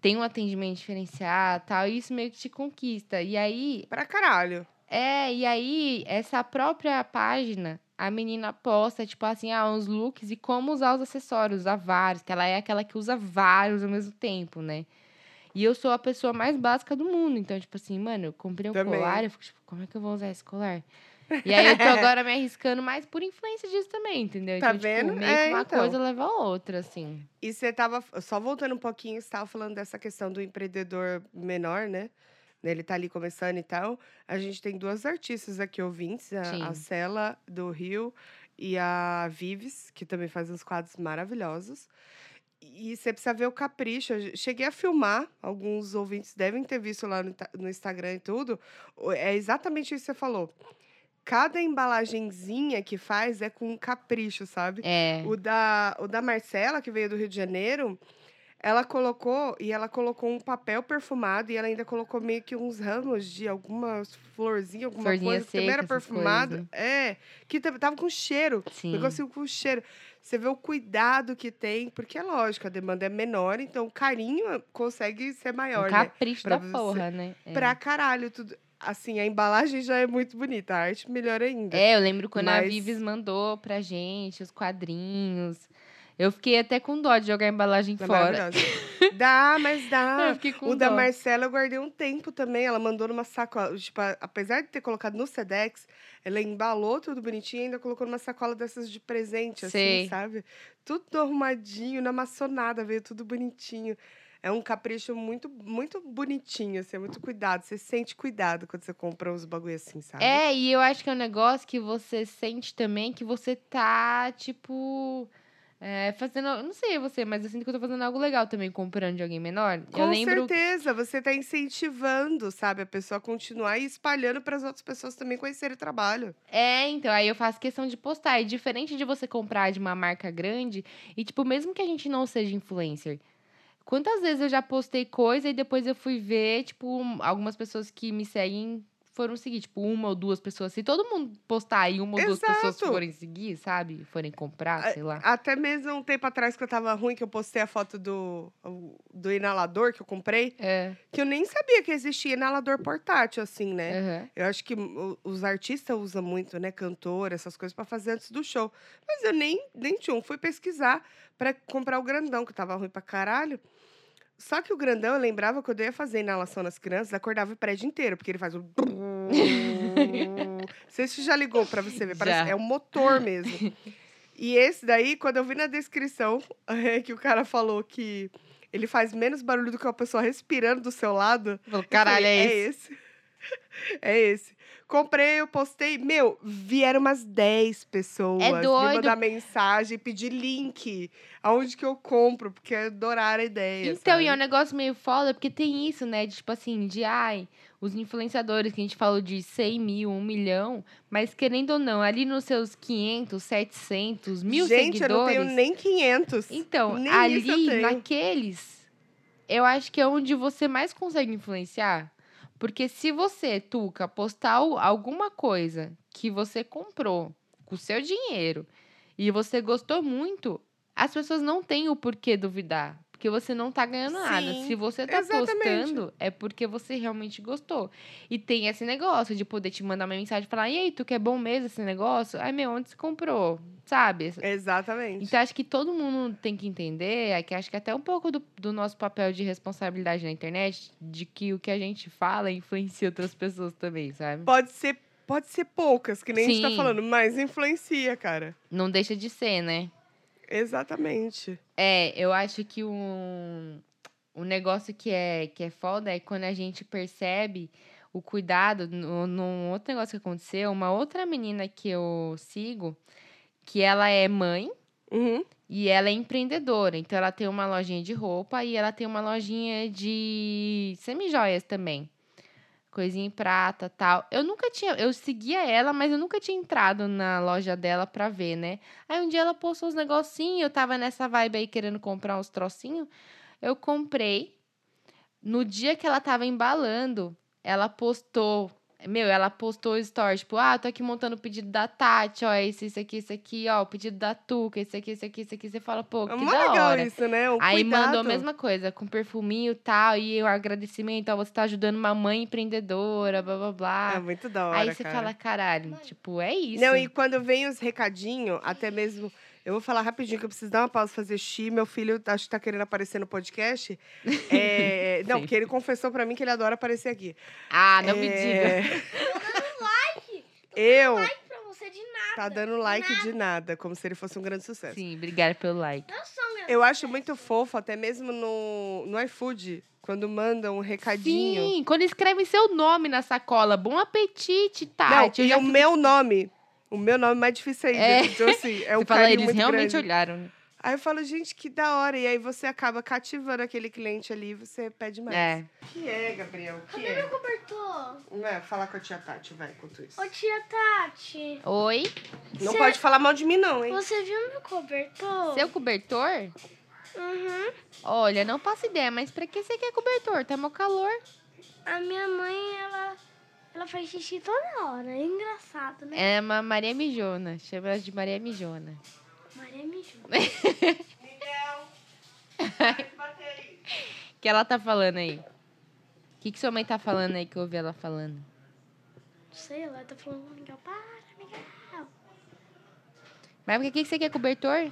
tem um atendimento diferenciado tal, e isso meio que te conquista. E aí, Pra caralho. É, e aí, essa própria página, a menina posta, tipo assim, ah, uns looks e como usar os acessórios, usar vários, que ela é aquela que usa vários ao mesmo tempo, né? E eu sou a pessoa mais básica do mundo. Então, tipo assim, mano, eu comprei um Também. colar, eu fico, tipo, como é que eu vou usar esse colar? E aí eu tô agora me arriscando mais por influência disso também, entendeu? Tá então, vendo? tipo, meio É, que uma então. coisa leva a outra, assim. E você tava, só voltando um pouquinho, você tava falando dessa questão do empreendedor menor, né? Ele tá ali começando e tal. A gente tem duas artistas aqui ouvintes, a, a. Cela do Rio e a Vives, que também faz uns quadros maravilhosos. E você precisa ver o capricho. Eu cheguei a filmar, alguns ouvintes devem ter visto lá no, no Instagram e tudo. É exatamente isso que você falou. Cada embalagenzinha que faz é com um capricho, sabe? É. O da, o da Marcela, que veio do Rio de Janeiro, ela colocou, e ela colocou um papel perfumado, e ela ainda colocou meio que uns ramos de algumas florzinhas, alguma Florzinha coisa, que também era perfumado. coisas. É, que tava com cheiro. Sim. Negocinho com cheiro. Você vê o cuidado que tem, porque é lógico, a demanda é menor, então o carinho consegue ser Um maior, né? capricho Pra da você- porra, né? É. Pra caralho, tudo. assim, a embalagem já é muito bonita, a arte melhor ainda. É, eu lembro quando a Mas- Vives mandou pra gente os quadrinhos. Eu fiquei até com dó de jogar a embalagem É fora. Dá, mas Eu dá. fiquei com O da dó. Marcela eu guardei um tempo também. Ela mandou numa sacola. Tipo, apesar de ter colocado no Sedex, ela embalou tudo bonitinho e ainda colocou numa sacola dessas de presente, assim, Sei. sabe? Tudo arrumadinho, na maçonada, veio tudo bonitinho. É um capricho muito, muito bonitinho, assim, é muito cuidado. Você sente cuidado quando você compra uns bagulho assim, sabe? É, e eu acho que é um negócio que você sente também que você tá, tipo. É, fazendo. Não sei você, mas eu sinto que eu tô fazendo algo legal também comprando de alguém menor. Com eu lembro. certeza, você está incentivando, sabe, a pessoa a continuar e espalhando para as outras pessoas também conhecerem o trabalho. É, então, aí eu faço questão de postar. E diferente de você comprar de uma marca grande, e, tipo, mesmo que a gente não seja influencer, quantas vezes eu já postei coisa e depois eu fui ver, tipo, um- algumas pessoas que me seguem foram seguir, tipo, uma ou duas pessoas. Se todo mundo postar e uma ou duas pessoas Exato. forem seguir, sabe? Forem comprar, sei lá. Até mesmo um tempo atrás que eu tava ruim, que eu postei a foto do, do inalador que eu comprei, É. que eu nem sabia que existia inalador portátil, assim, né? aham. Eu acho que os artistas usam muito, né? Cantor, essas coisas, pra fazer antes do show. Mas eu nem, nem tinha um. Fui pesquisar pra comprar o grandão, que tava ruim pra caralho. Só que o grandão, eu lembrava quando eu ia fazer inalação nas crianças, acordava o prédio inteiro, porque ele faz o. Você já ligou pra você ver? Parece, é um motor mesmo. E esse daí, quando eu vi na descrição é, que o cara falou que ele faz menos barulho do que uma pessoa respirando do seu lado, Caralho, falei, é é esse. É esse. Comprei, eu postei. Meu, vieram umas 10 pessoas me É doido. mandar mensagem, pedir link aonde que eu compro, porque adoraram a ideia. Então, e é um sabe? negócio meio foda, porque tem isso, né? De, tipo assim, de ai, os influenciadores que a gente falou de 100 mil, 1 milhão, mas querendo ou não, ali nos seus 500, 700, mil Gente, eu não seguidores. tenho nem 500. Então, nem ali, naqueles, eu acho que é onde você mais consegue influenciar. Porque se você, Tuca, postar al- alguma coisa que você comprou com o seu dinheiro e você gostou muito, as pessoas não têm o porquê duvidar. Porque você não tá ganhando nada. Sim, Se você tá exatamente. postando, é porque você realmente gostou. E tem esse negócio de poder te mandar uma mensagem e falar: e aí, tu que é bom mesmo esse negócio? Ai, meu, onde você comprou? Sabe? Exatamente. Então, acho que todo mundo tem que entender, é que acho que até um pouco do, do nosso papel de responsabilidade na internet, de que o que a gente fala influencia outras pessoas também, sabe? Pode ser, pode ser poucas, que nem a gente tá Sim. falando, mas influencia, cara. Não deixa de ser, né? Exatamente. É, eu acho que um, um negócio que é, que é foda é quando a gente percebe o cuidado. no- Num outro negócio que aconteceu, uma outra menina que eu sigo, que ela é mãe. Uhum. E ela é empreendedora, então ela tem uma lojinha de roupa e ela tem uma lojinha de semijoias também. Coisinha em prata, tal. Eu nunca tinha, eu seguia ela, mas eu nunca tinha entrado na loja dela pra ver, né? Aí um dia ela postou uns negocinhos, eu tava nessa vibe aí querendo comprar uns trocinhos. Eu comprei. No dia que ela tava embalando, ela postou meu, ela postou story, tipo, ah, tô aqui montando o pedido da Tati, ó, esse, esse aqui, esse aqui, ó, o pedido da Tuca, esse aqui, esse aqui, esse aqui. Você fala, pô, É que mó da legal hora. isso, né? O Aí cuidado. mandou a mesma coisa, com perfuminho e tal, e o agradecimento, ó, você tá ajudando uma mãe empreendedora, blá, blá, blá. É muito da hora, Aí você cara. fala, caralho, tipo, é isso. Não, e quando vem os recadinhos, até mesmo. Eu vou falar rapidinho que eu preciso dar uma pausa fazer xixi. Meu filho acho que tá querendo aparecer no podcast. É, não, porque ele confessou pra mim que ele adora aparecer aqui. Ah, não me diga. É, Eu pra você de nada. tá dando like de nada, como se ele fosse um grande sucesso. Sim, obrigada pelo like. Não meus Eu acho muito fofo, até mesmo no, no iFood, quando mandam um recadinho. Sim, quando escrevem seu nome na sacola, bom apetite, Não, Tati. eu e já o meu nome. O meu nome é mais difícil ainda. É. Então, assim, é um fala, carinho eles muito realmente grande. olharam. né? Aí eu falo, gente, que da hora. E aí você acaba cativando aquele cliente ali e você pede mais. É. que é, Gabriel? que Cadê é? meu cobertor? Vai, falar com a tia Tati, vai, enquanto isso. Ô, tia Tati, Oi, Não Cê- pode falar mal de mim, não, hein? você viu meu cobertor? seu cobertor? Uhum. Olha, não faço ideia, mas pra que você quer cobertor? Tá mó calor. A minha mãe, ela, ela faz xixi toda hora. É engraçado, né? É uma Maria Mijona. Chama ela de Maria Mijona. Maria. O que ela tá falando aí? O que, que sua mãe tá falando aí que eu ouvi ela falando? Sei lá, tá falando com o Miguel. Para, Miguel. Mas por que, que você quer cobertor?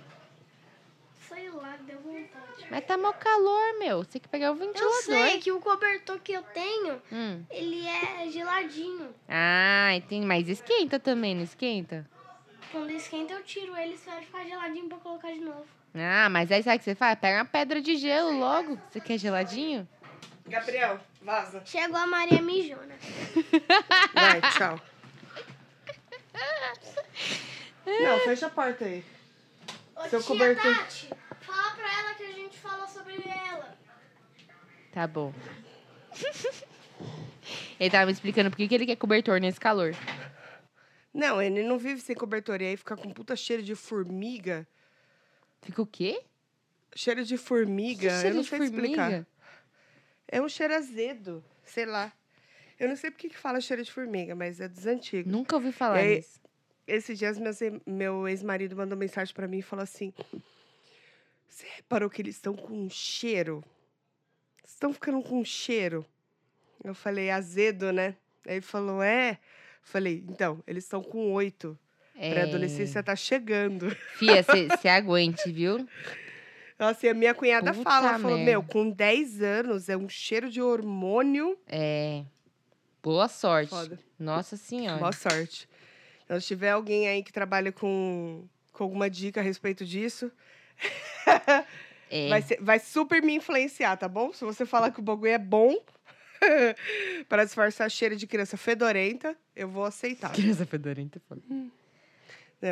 Deu vontade. Mas tá mó calor, meu. Você tem que pegar o Eu ventilador. sei que o cobertor que eu tenho, Hum. ele é geladinho. Ah, entendi. Mas esquenta também, não esquenta? Quando esquenta, eu tiro ele, espero ficar geladinho pra colocar de novo. Ah, mas aí sabe o que você faz? Pega uma pedra de gelo logo. Você quer geladinho? Gabriel, vaza. Chegou a Maria Mijona. Vai, tchau. Não, fecha a porta aí. Ô, Seu cobertor- Tati, fala pra ela que a gente falou sobre ela. Tá bom. ele tava me explicando por que que ele quer cobertor nesse calor. Não, ele não vive sem cobertor. E aí fica com puta cheiro de formiga. Fica o quê? Cheiro de formiga. Que cheiro eu não de sei explicar. formiga? É um cheiro azedo. Sei lá. Eu não sei por que que fala cheiro de formiga, mas é dos antigos. Nunca ouvi falar E aí- nisso. Esses dias meus e- meu ex-marido mandou mensagem pra mim e falou assim: Você reparou que eles estão com um cheiro? Estão ficando com um cheiro? Eu falei, azedo, né? Aí ele falou, é. Falei, então, eles estão com oito. É... Pré-adolescência tá chegando. Fia, você aguente, viu? Assim, a minha cunhada Puta fala, ela falou, meu, com 10 anos é um cheiro de hormônio. É. Boa sorte. Foda. Nossa senhora. Boa sorte. Então, se tiver alguém aí que trabalha com, com alguma dica a respeito disso, É. vai, ser- vai super me influenciar, tá bom? Se você falar que o bagulho é bom para disfarçar cheiro de criança fedorenta, eu vou aceitar. Criança fedorenta. foda. Não,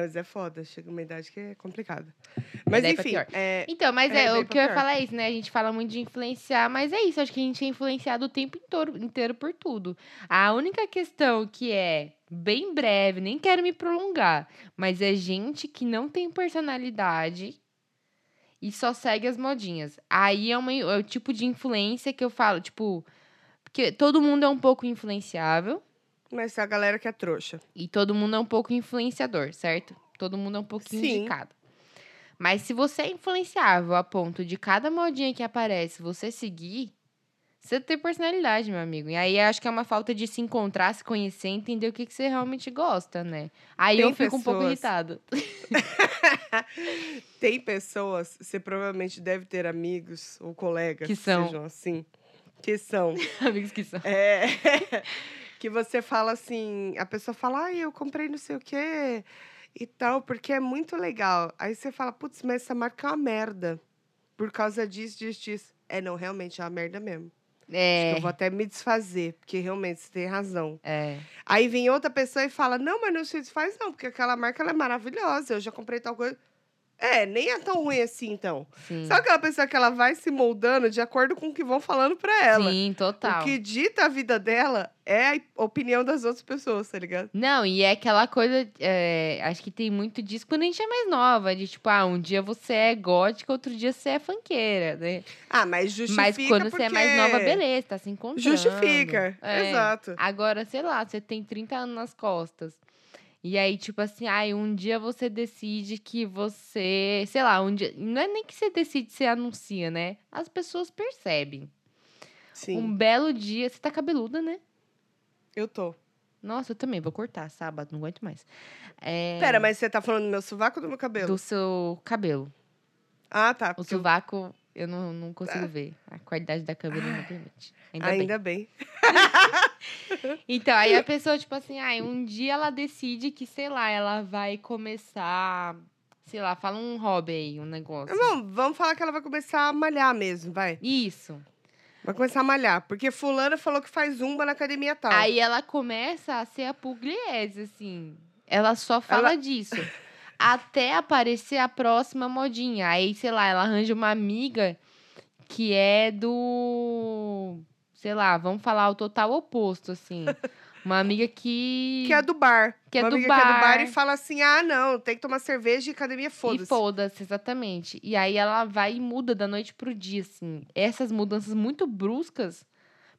mas é foda, chega uma idade que é complicado. É Mas enfim, pior. é, Então, mas É, é, o que eu ia pior. falar é isso, né? A gente fala muito de influenciar, mas é isso. Acho que a gente é influenciado o tempo inteiro, inteiro por tudo. A única questão que é bem breve, nem quero me prolongar, mas é gente que não tem personalidade e só segue as modinhas. Aí é, uma, é o tipo de influência que eu falo, tipo, porque todo mundo é um pouco influenciável. mas a galera que é trouxa. E todo mundo é um pouco influenciador, certo? Todo mundo é um pouquinho Sim. de cada. Mas se você é influenciável a ponto de cada modinha que aparece você seguir, você tem personalidade, meu amigo. E aí acho que é uma falta de se encontrar, se conhecer, entender o que, que você realmente gosta, né? Aí Tem eu fico um pouco pessoas- irritado. Tem pessoas, você provavelmente deve ter amigos ou colegas Que são. sejam assim, que são Amigos que são. É, que você fala assim, a pessoa fala, ai, eu comprei não sei o quê e tal, porque é muito legal. Aí você fala, putz, mas essa marca é uma merda. Por causa disso, disso, disso. É, não, realmente é uma merda mesmo. Acho que É, eu vou até me desfazer, porque realmente você tem razão. é. Aí vem outra pessoa e fala, não, mas não se desfaz não, porque aquela marca ela é maravilhosa, eu já comprei tal coisa. É, nem é tão ruim assim, então. Sim. Sabe aquela pessoa que ela vai se moldando de acordo com o que vão falando pra ela? Sim, total. O que dita a vida dela é a opinião das outras pessoas, tá ligado? Não, e é aquela coisa, é, acho que tem muito disso quando a gente é mais nova, de tipo, ah, um dia você é gótica, outro dia você é funkeira, né? Ah, mas justifica Mas quando você é mais porque nova, beleza, tá se encontrando. Justifica, É. exato. Agora, sei lá, você tem 30 anos nas costas. E aí, tipo assim, ai, um dia você decide que você, sei lá, um dia, não é nem que você decide, você anuncia, né? As pessoas percebem. Sim, Um belo dia, você tá cabeluda, né? eu tô. Nossa, eu também vou cortar sábado, não aguento mais. É, Pera, mas você tá falando do meu sovaco ou do meu cabelo? do seu cabelo. Ah, tá. O porque eu- sovaco, eu não, não consigo ver. A qualidade da câmera não permite. Ainda, bem. Ainda bem. Então, aí a pessoa, tipo assim, ai, um dia ela decide que, sei lá, ela vai começar. Sei lá, fala um hobby aí, um negócio. Não, vamos falar que ela vai começar a malhar mesmo, vai. Isso. Vai começar a malhar. Porque fulana falou que faz zumba na academia tal. Aí ela começa a ser a pugliese, assim. Ela só fala Ela- disso. Até aparecer a próxima modinha. Aí, sei lá, ela arranja uma amiga que é do. Sei lá, vamos falar o total oposto, assim. Uma amiga que. Que é do bar. Que é Uma do amiga que é do bar bar. e fala assim: ah, não, tem que tomar cerveja e academia E foda-se. foda-se, exatamente. E aí ela vai e muda da noite pro dia, assim. Essas mudanças muito bruscas.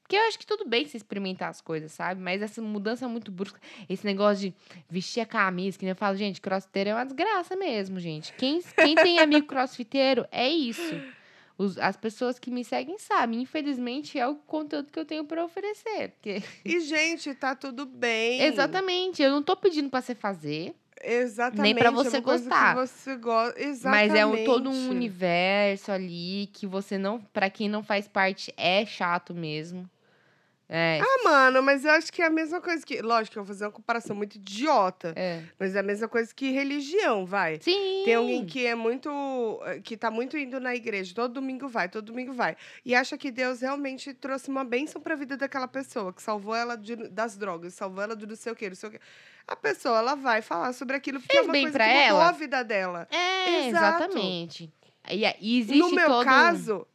Porque eu acho que tudo bem você experimentar as coisas, sabe? Mas essa mudança muito brusca, esse negócio de vestir a camisa, que nem eu falo, gente, crossfiteiro é uma desgraça mesmo, gente. Quem, quem tem amigo crossfiteiro é isso. Os, as pessoas que me seguem sabem. Infelizmente, é o conteúdo que eu tenho pra oferecer. Porque... E, gente, tá tudo bem. Exatamente. Eu não tô pedindo pra você fazer. Exatamente. Nem pra é você uma coisa gostar. Você. Exatamente. Mas é um, todo um universo ali que você não. Pra quem não faz parte, é chato mesmo. É. Ah, mano, mas eu acho que é a mesma coisa que. Lógico, eu vou fazer uma comparação muito idiota. é. Mas é a mesma coisa que religião, vai. Sim. Tem alguém que é muito. que tá muito indo na igreja, todo domingo vai, todo domingo vai. E acha que Deus realmente trouxe uma bênção pra vida daquela pessoa, que salvou ela de- das drogas, salvou ela do não sei o quê, não sei o quê. A pessoa, ela vai falar sobre aquilo porque Fez é uma bem coisa pra que mudou ela? a vida dela. É, Exato. exatamente. E, e existe no meu todo. caso,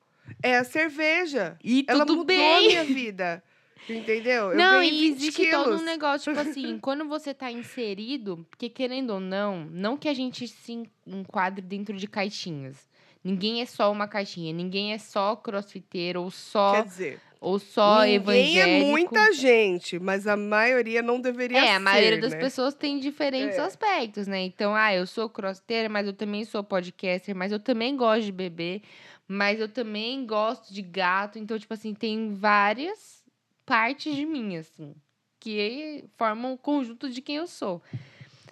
é a cerveja. E ela tudo mudou bem. a minha vida. Entendeu? Eu não, e 20 existe todo quilos. um negócio, tipo assim, quando você tá inserido, porque querendo ou não, não que a gente se en- enquadre dentro de caixinhas. Ninguém é só uma caixinha, ninguém é só crossfiteiro ou só, Quer dizer, ou só ninguém evangélico. é muita gente, mas a maioria não deveria ser, É, a maioria das né? pessoas tem diferentes É. aspectos, né? Então, ah, eu sou crossfiteira, mas eu também sou podcaster, mas eu também gosto de beber, mas eu também gosto de gato. Então, tipo assim, tem várias partes de mim, assim, que formam o conjunto de quem eu sou.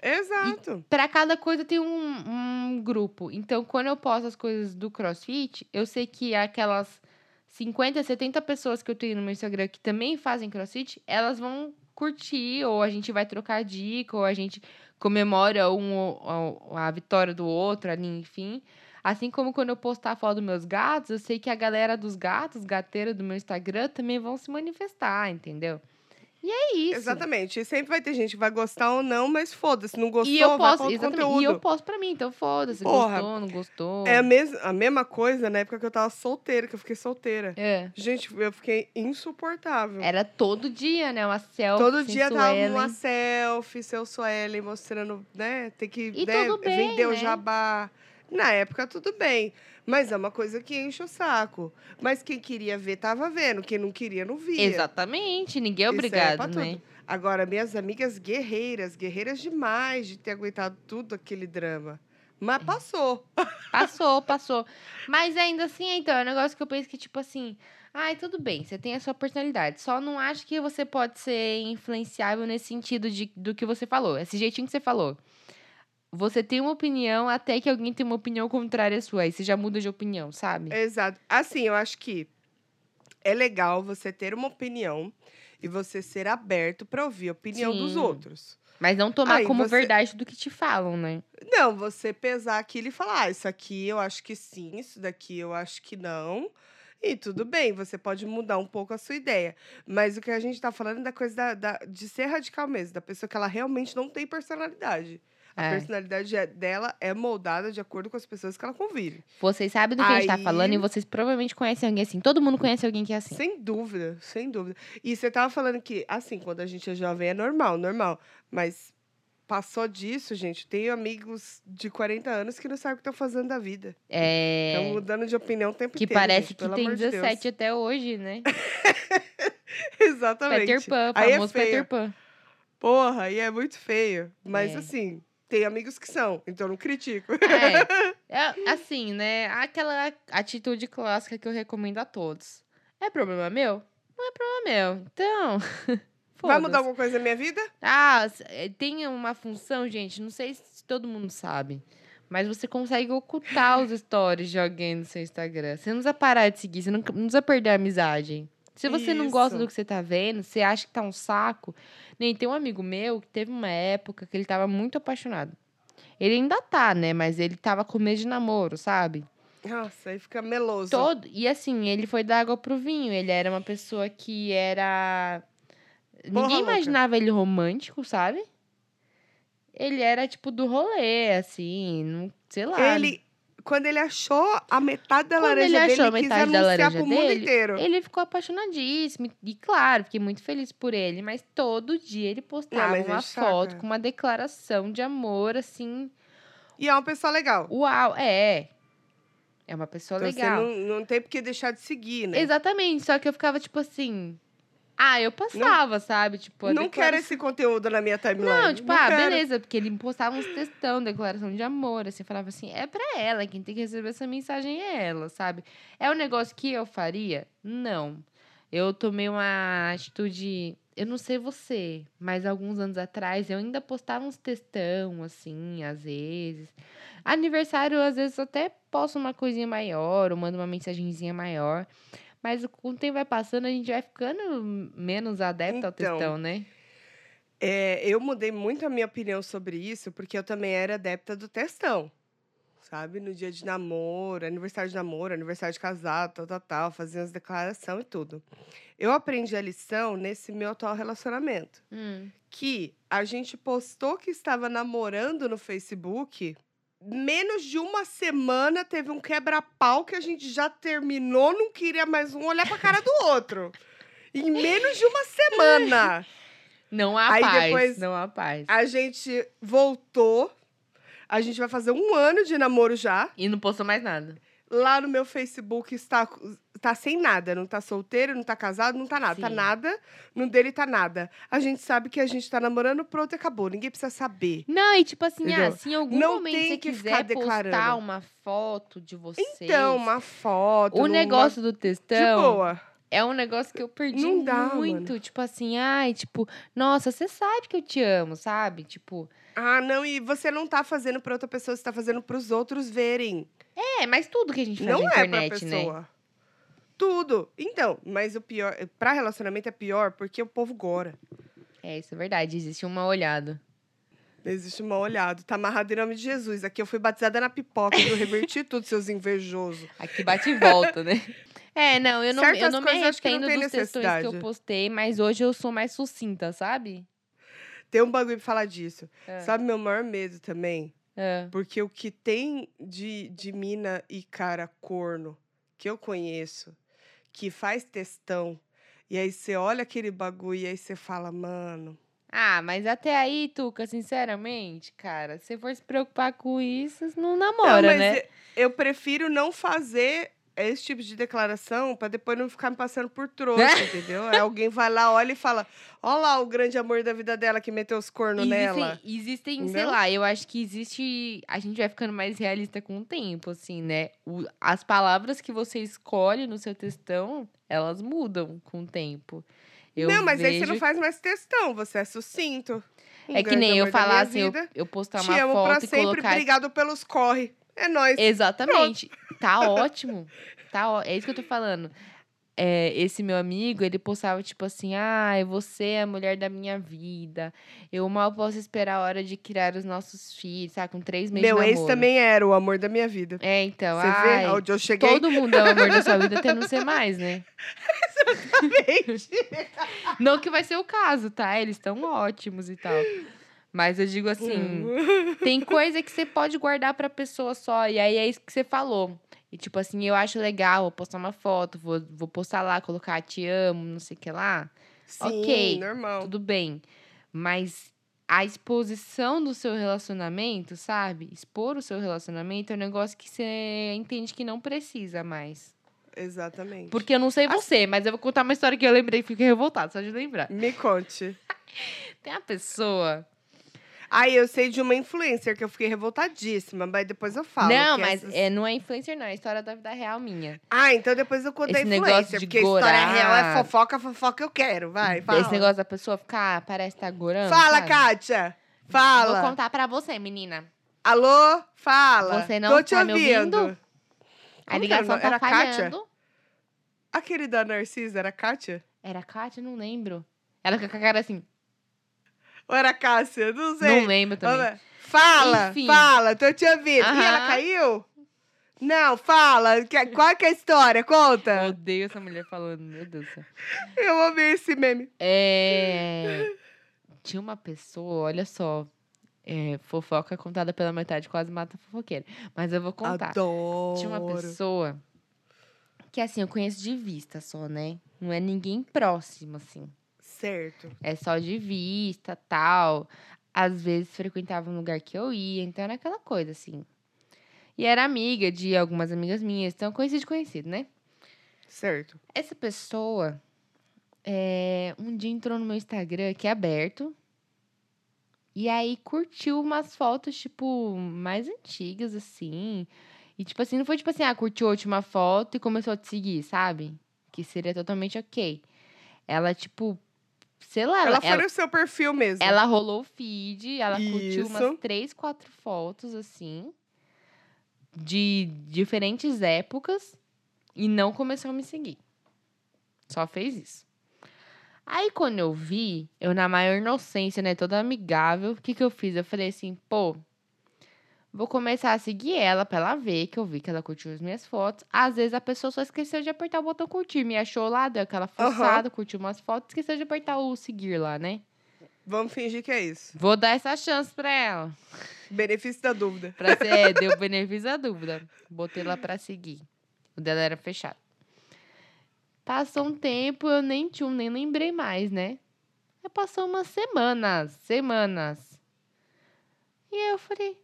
Exato. Pra cada coisa tem um, um grupo. Então, quando eu posto as coisas do CrossFit, eu sei que aquelas 50, 70 pessoas que eu tenho no meu Instagram que também fazem CrossFit, elas vão curtir, ou a gente vai trocar dica, ou a gente comemora um, a, a vitória do outro ali, enfim. Assim como quando eu postar a foto dos meus gatos, eu sei que a galera dos gatos, gateira do meu Instagram, também vão se manifestar, entendeu? E é isso. Exatamente. E sempre vai ter gente que vai gostar ou não, mas foda-se. Não gostou, E eu vai outro exatamente. conteúdo. E eu posto pra mim, então foda-se. Gostou, não gostou. É a, mes a mesma coisa na época que eu tava solteira, que eu fiquei solteira. É. Gente, eu fiquei insuportável. Era todo dia, né? Uma selfie. Todo dia tava hein? selfie, seu Suelen mostrando, né? Tem que E né, bem, vender o né? jabá. Na época, tudo bem. Mas é uma coisa que enche o saco. Mas quem queria ver, tava vendo. Quem não queria, não via. Exatamente. Ninguém é aí obrigado, né? tudo. Agora, minhas amigas guerreiras, guerreiras demais de ter aguentado tudo aquele drama. Mas passou. Passou, passou. Mas ainda assim, então, é um negócio que eu penso que, tipo assim, ai, tudo bem, você tem a sua personalidade. Só não acho que você pode ser influenciável nesse sentido de, do que você falou. Esse jeitinho que você falou. Você tem uma opinião até que alguém tem uma opinião contrária à sua. Aí você já muda de opinião, sabe? Exato. Assim, eu acho que é legal você ter uma opinião e você ser aberto para ouvir a opinião dos Sim. outros. Mas não tomar Aí como você- verdade do que te falam, né? Não, você pesar aquilo e falar, ah, isso aqui eu acho que sim, isso daqui eu acho que não. E tudo bem, você pode mudar um pouco a sua ideia. Mas o que a gente tá falando é da coisa da, da- de ser radical mesmo, da pessoa que ela realmente não tem personalidade. A É. personalidade é- dela é moldada de acordo com as pessoas que ela convive. Vocês sabem do que a gente tá Aí- falando e vocês provavelmente conhecem alguém assim. Todo mundo conhece alguém que é assim. Sem dúvida, sem dúvida. E você tava falando que, assim, quando a gente é jovem é normal, normal. Mas passou disso, gente. Tenho amigos de 40 anos que não sabem o que estão fazendo da vida. É. Estão mudando de opinião o tempo Que inteiro. parece gente, que tem amor de Deus. 17 até hoje, né? Exatamente. Peter Pan, Aí é famoso feio. Peter Pan. Porra, aí é muito feio. Mas É. assim, tem amigos que são, então eu não critico. É, é, assim, né? Aquela atitude clássica que eu recomendo a todos. É problema meu? Não é problema meu. Então. Vai mudar alguma coisa na minha vida? Ah, eh, tem uma função, gente, não sei se todo mundo sabe. Mas você consegue ocultar os stories de alguém no seu Instagram. Você não precisa parar de seguir, você não, não precisa perder a amizade. Se você não gosta Isso. do que você tá vendo, você acha que tá um saco. Nem tem um amigo meu que teve uma época que ele tava muito apaixonado. Ele ainda tá, né? Mas ele tava com medo de namoro, sabe? Nossa, aí fica meloso. Todo, e assim, ele foi da água pro vinho. Ele era uma pessoa que era. Porra Ninguém louca. imaginava ele romântico, sabe? Ele era tipo do rolê, assim, não, sei lá. Ele, quando ele achou a metade da Quando laranja ele dele, achou a metade da laranja dele, inteiro. Ele ficou apaixonadíssimo. E claro, fiquei muito feliz por ele. Mas todo dia ele postava é uma foto com uma declaração de amor, assim. E é uma pessoa legal. Uau, é. É uma pessoa Então legal. você não, não tem por que deixar de seguir, né? Exatamente, só que eu ficava tipo assim. Ah, eu passava, sabe? Tipo, não quero esse conteúdo na minha timeline. Não, tipo, ah, quero. beleza, porque ele postava uns textão, declaração de amor, assim, falava assim, é pra ela, quem tem que receber essa mensagem é ela, sabe? É um negócio que eu faria? Não. Eu tomei uma atitude, eu não sei você, mas alguns anos atrás eu ainda postava uns textão, assim, às vezes. Aniversário, às vezes, eu até posto uma coisinha maior, ou mando uma mensagenzinha maior. Mas com o tempo vai passando, a gente vai ficando menos adepto ao Então, textão, né? É, eu mudei muito a minha opinião sobre isso, porque eu também era adepta do textão. Sabe? No dia de namoro, aniversário de namoro, aniversário de casado, tal, tal, tal, fazia as declarações e tudo. Eu aprendi a lição nesse meu atual relacionamento. Hum. Que a gente postou que estava namorando no Facebook. Menos de uma semana teve um quebra-pau que a gente já terminou, não queria mais um olhar pra cara do outro. Em menos de uma semana. Não há Aí paz, depois- não há paz. A gente voltou. A gente vai fazer um ano de namoro já. E não postou mais nada. Lá no meu Facebook está, tá sem nada. Não tá solteiro, não tá casado, não tá nada. Tá Sim. nada. No dele tá nada. A gente sabe que a gente tá namorando, pronto, acabou. Ninguém precisa saber. Não, e tipo assim, ah, se em algum Não momento tem você que quiser ficar postar declarando. uma foto de vocês. Então, uma foto. o negócio do De textão boa. é um negócio que eu perdi dá, muito. Tipo assim, ai, tipo, nossa, você sabe que eu te amo, sabe? Tipo, Ah, não, e você não tá fazendo pra outra pessoa, você tá fazendo pros outros verem. é, mas tudo que a gente faz Não na é pra internet, né? pessoa. Tudo. Então, mas o pior, pra relacionamento é pior porque o povo gora. É, isso é verdade, existe uma olhada. Existe uma olhada. Tá amarrado em nome de Jesus. Aqui eu fui batizada na pipoca, eu reverti tudo, seus invejosos. Aqui bate e volta, né? É, não, eu não, eu não me coisas acho que não arrependo dos textões que eu postei, mas hoje eu sou mais sucinta, sabe? Tem um bagulho pra falar disso. É. Sabe meu maior medo também? É. Porque o que tem de, de mina e cara corno que eu conheço, que faz textão, e aí você olha aquele bagulho e aí você fala, mano. Ah, mas até aí, Tuca, sinceramente, cara, se for se preocupar com isso, não namora, não, né? eu prefiro não fazer esse tipo de declaração pra depois não ficar me passando por trouxa, entendeu? Aí alguém vai lá, olha e fala: Ó lá o grande amor da vida dela que meteu os cornos nela. Existem, existem sei lá, eu acho que existe. A gente vai ficando mais realista com o tempo, assim, né? O- as palavras que você escolhe no seu textão, elas mudam com o tempo. Eu não, mas aí você vejo- não faz mais textão, você é sucinto. Um É que nem eu falar assim, eu, eu postar Te uma amo pra foto e sempre, colocar. obrigado pelos corre. É nóis. Exatamente. Tá ótimo. Tá ó... É isso que eu tô falando. É, esse meu amigo, ele postava tipo assim: ai, você é a mulher da minha vida. Eu mal posso esperar a hora de criar os nossos filhos, sabe? Com três meses Meu ex também era o amor da minha vida. É, então. Você ai, vê onde eu cheguei? Todo mundo é o amor da sua vida até não ser mais, né? Não que vai ser o caso, tá? Eles estão ótimos e tal. Mas eu digo assim, tem coisa que você pode guardar pra pessoa só. E aí é isso que você falou. E tipo assim, eu acho legal, vou postar uma foto, vou, vou postar lá, colocar te amo, não sei o que lá. Sim, Ok, normal. Tudo bem. Mas a exposição do seu relacionamento, sabe? Expor o seu relacionamento é um negócio que você entende que não precisa mais. Exatamente. Porque eu não sei você, mas eu vou contar uma história que eu lembrei e fiquei revoltada, só de lembrar. Me conte. Tem uma pessoa. Aí eu sei de uma influencer que eu fiquei revoltadíssima, mas depois eu falo. não, mas essas- é, não é influencer, não. É história da vida real minha. Ah, então depois eu conto a Esse negócio influencer, porque a história gorar. real é fofoca, fofoca eu quero. Vai, fala. Esse negócio da pessoa ficar, parece que tá gorando. Fala, sabe? Kátia. Fala. Vou contar pra você, menina. Alô? Fala. Você não Tô te tá me ouvindo. ouvindo? A era ligação tá Era Kátia? falhando. Aquele da Narcisa era Kátia? Era a Kátia? Não lembro. Ela fica com a cara assim. Ou era Cássia? Não sei. Não lembro também. Fala, Enfim. fala, tô te ouvindo. E ela Aham. caiu? Não, fala. Que- Qual que é a história? Eu Conta. odeio essa mulher falando, meu Deus do céu. Eu amei esse meme. É... Tinha uma pessoa, olha só. é, fofoca contada pela metade quase mata fofoqueira. Mas eu vou contar. Adoro. Tinha uma pessoa que, assim, eu conheço de vista só, né? Não é ninguém próximo, assim. Certo. É só de vista, tal. Às vezes frequentava um lugar que eu ia, então era aquela coisa, assim. E era amiga de algumas amigas minhas, então conhecido de conhecido, né? Certo. Essa pessoa é, um dia entrou no meu Instagram, que é aberto. E aí curtiu umas fotos, tipo, mais antigas, assim. E, tipo assim, não foi tipo assim, ah, curtiu a última foto e começou a te seguir, sabe? Que seria totalmente ok. Ela, tipo, sei lá, Ela ela, foi no seu perfil mesmo. ela rolou o feed, ela curtiu Isso. umas três, quatro fotos, assim, de diferentes épocas e não começou a me seguir. Só fez isso. Aí, quando eu vi, eu na maior inocência, né, toda amigável, o que que eu fiz? Eu falei assim, pô, vou começar a seguir ela pra ela ver que eu vi que ela curtiu as minhas fotos. Às vezes a pessoa só esqueceu de apertar o botão curtir, me achou lá, deu aquela forçada, curtiu umas fotos, esqueceu de apertar o seguir lá, né? Vamos fingir que é isso. Vou dar essa chance pra ela. Benefício da dúvida. Pra ser, é, deu benefício da dúvida. Botei lá pra seguir. O dela era fechado. Passou um tempo, eu nem tinha, nem lembrei mais, né? Aí passou umas semanas, semanas. E eu falei,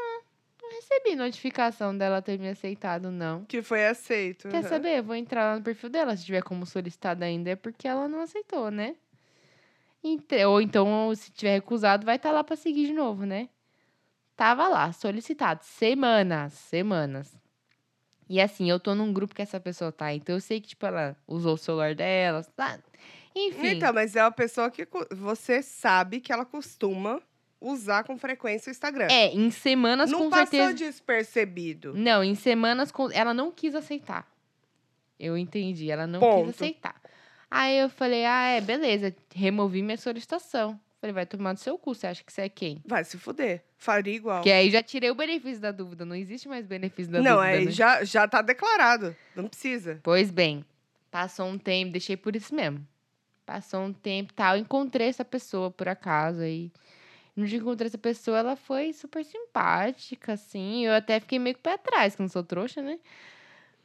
ah, não recebi notificação dela ter me aceitado, não. Que foi aceito. Quer aham. saber? Eu vou entrar lá no perfil dela. Se tiver como solicitada ainda, é porque ela não aceitou, né? Ente- Ou então, se tiver recusado, vai estar lá pra seguir de novo, né? Tava lá, solicitado. Semanas, semanas. E assim, eu tô num grupo que essa pessoa tá. Então eu sei que, tipo, ela usou o celular dela. Tá? Enfim. Então, mas é uma pessoa que você sabe que ela costuma usar com frequência o Instagram. é, em semanas não com passou certeza. despercebido. Não, em semanas com... ela não quis aceitar. Eu entendi, ela não Ponto. quis aceitar. Aí eu falei: "Ah, é, beleza, removi minha solicitação". Falei: "Vai tomar no seu cu, você acha que você é quem?". Vai se fuder. Faria igual. Porque aí já tirei o benefício da dúvida, não existe mais benefício da não, dúvida. é, né? já, já tá declarado. Não precisa. Pois bem, passou um tempo, deixei por isso mesmo. Passou um tempo, tal, encontrei essa pessoa por acaso aí. No dia que encontrei essa pessoa, ela foi super simpática, assim. Eu até fiquei meio que pé atrás, que eu não sou trouxa, né?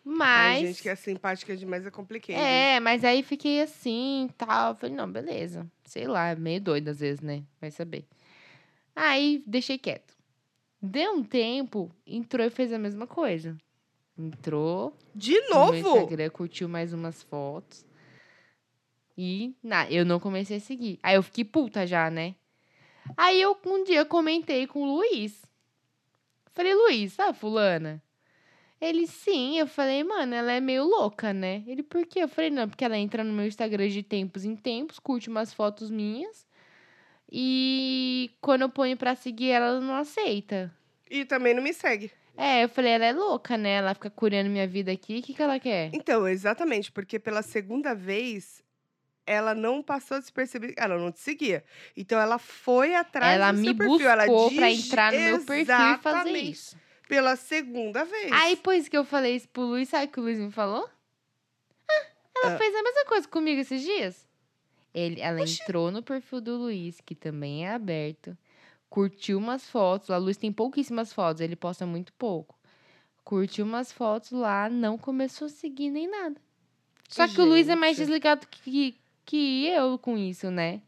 Mas. Ai, gente que é simpática demais é complicado. É, mas aí fiquei assim, tal. Falei, não, beleza. Sei lá, é meio doido às vezes, né? Vai saber. Aí deixei quieto. Deu um tempo, entrou e fez a mesma coisa. Entrou De no meu novo? Instagram, curtiu mais umas fotos. E na, eu não comecei a seguir. Aí eu fiquei puta já, né? Aí eu um dia comentei com o Luiz. Falei, Luiz, sabe fulana? Ele, sim. Eu falei, mano, ela é meio louca, né? Ele, por quê? Eu falei, não, porque ela entra no meu Instagram de tempos em tempos, curte umas fotos minhas. E quando eu ponho pra seguir ela, ela não aceita. E também não me segue. É, eu falei, ela é louca, né? Ela fica curando minha vida aqui. O que, que ela quer? Então, exatamente, porque pela segunda vez ela não passou despercebida, ela não te seguia. Então ela foi atrás ela do me seu perfil, ela buscou pra dig- entrar no meu perfil e fazer isso. Pela segunda vez. Aí, depois que eu falei isso pro Luiz, sabe o que o Luiz me falou? Ah, ela Ah. fez a mesma coisa comigo esses dias. Ele, ela Oxi. entrou no perfil do Luiz, que também é aberto, curtiu umas fotos. lá. O Luiz tem pouquíssimas fotos, ele posta muito pouco. Curtiu umas fotos lá, não começou a seguir nem nada. Só que o Luiz é mais Gente. desligado que, que eu com isso, né?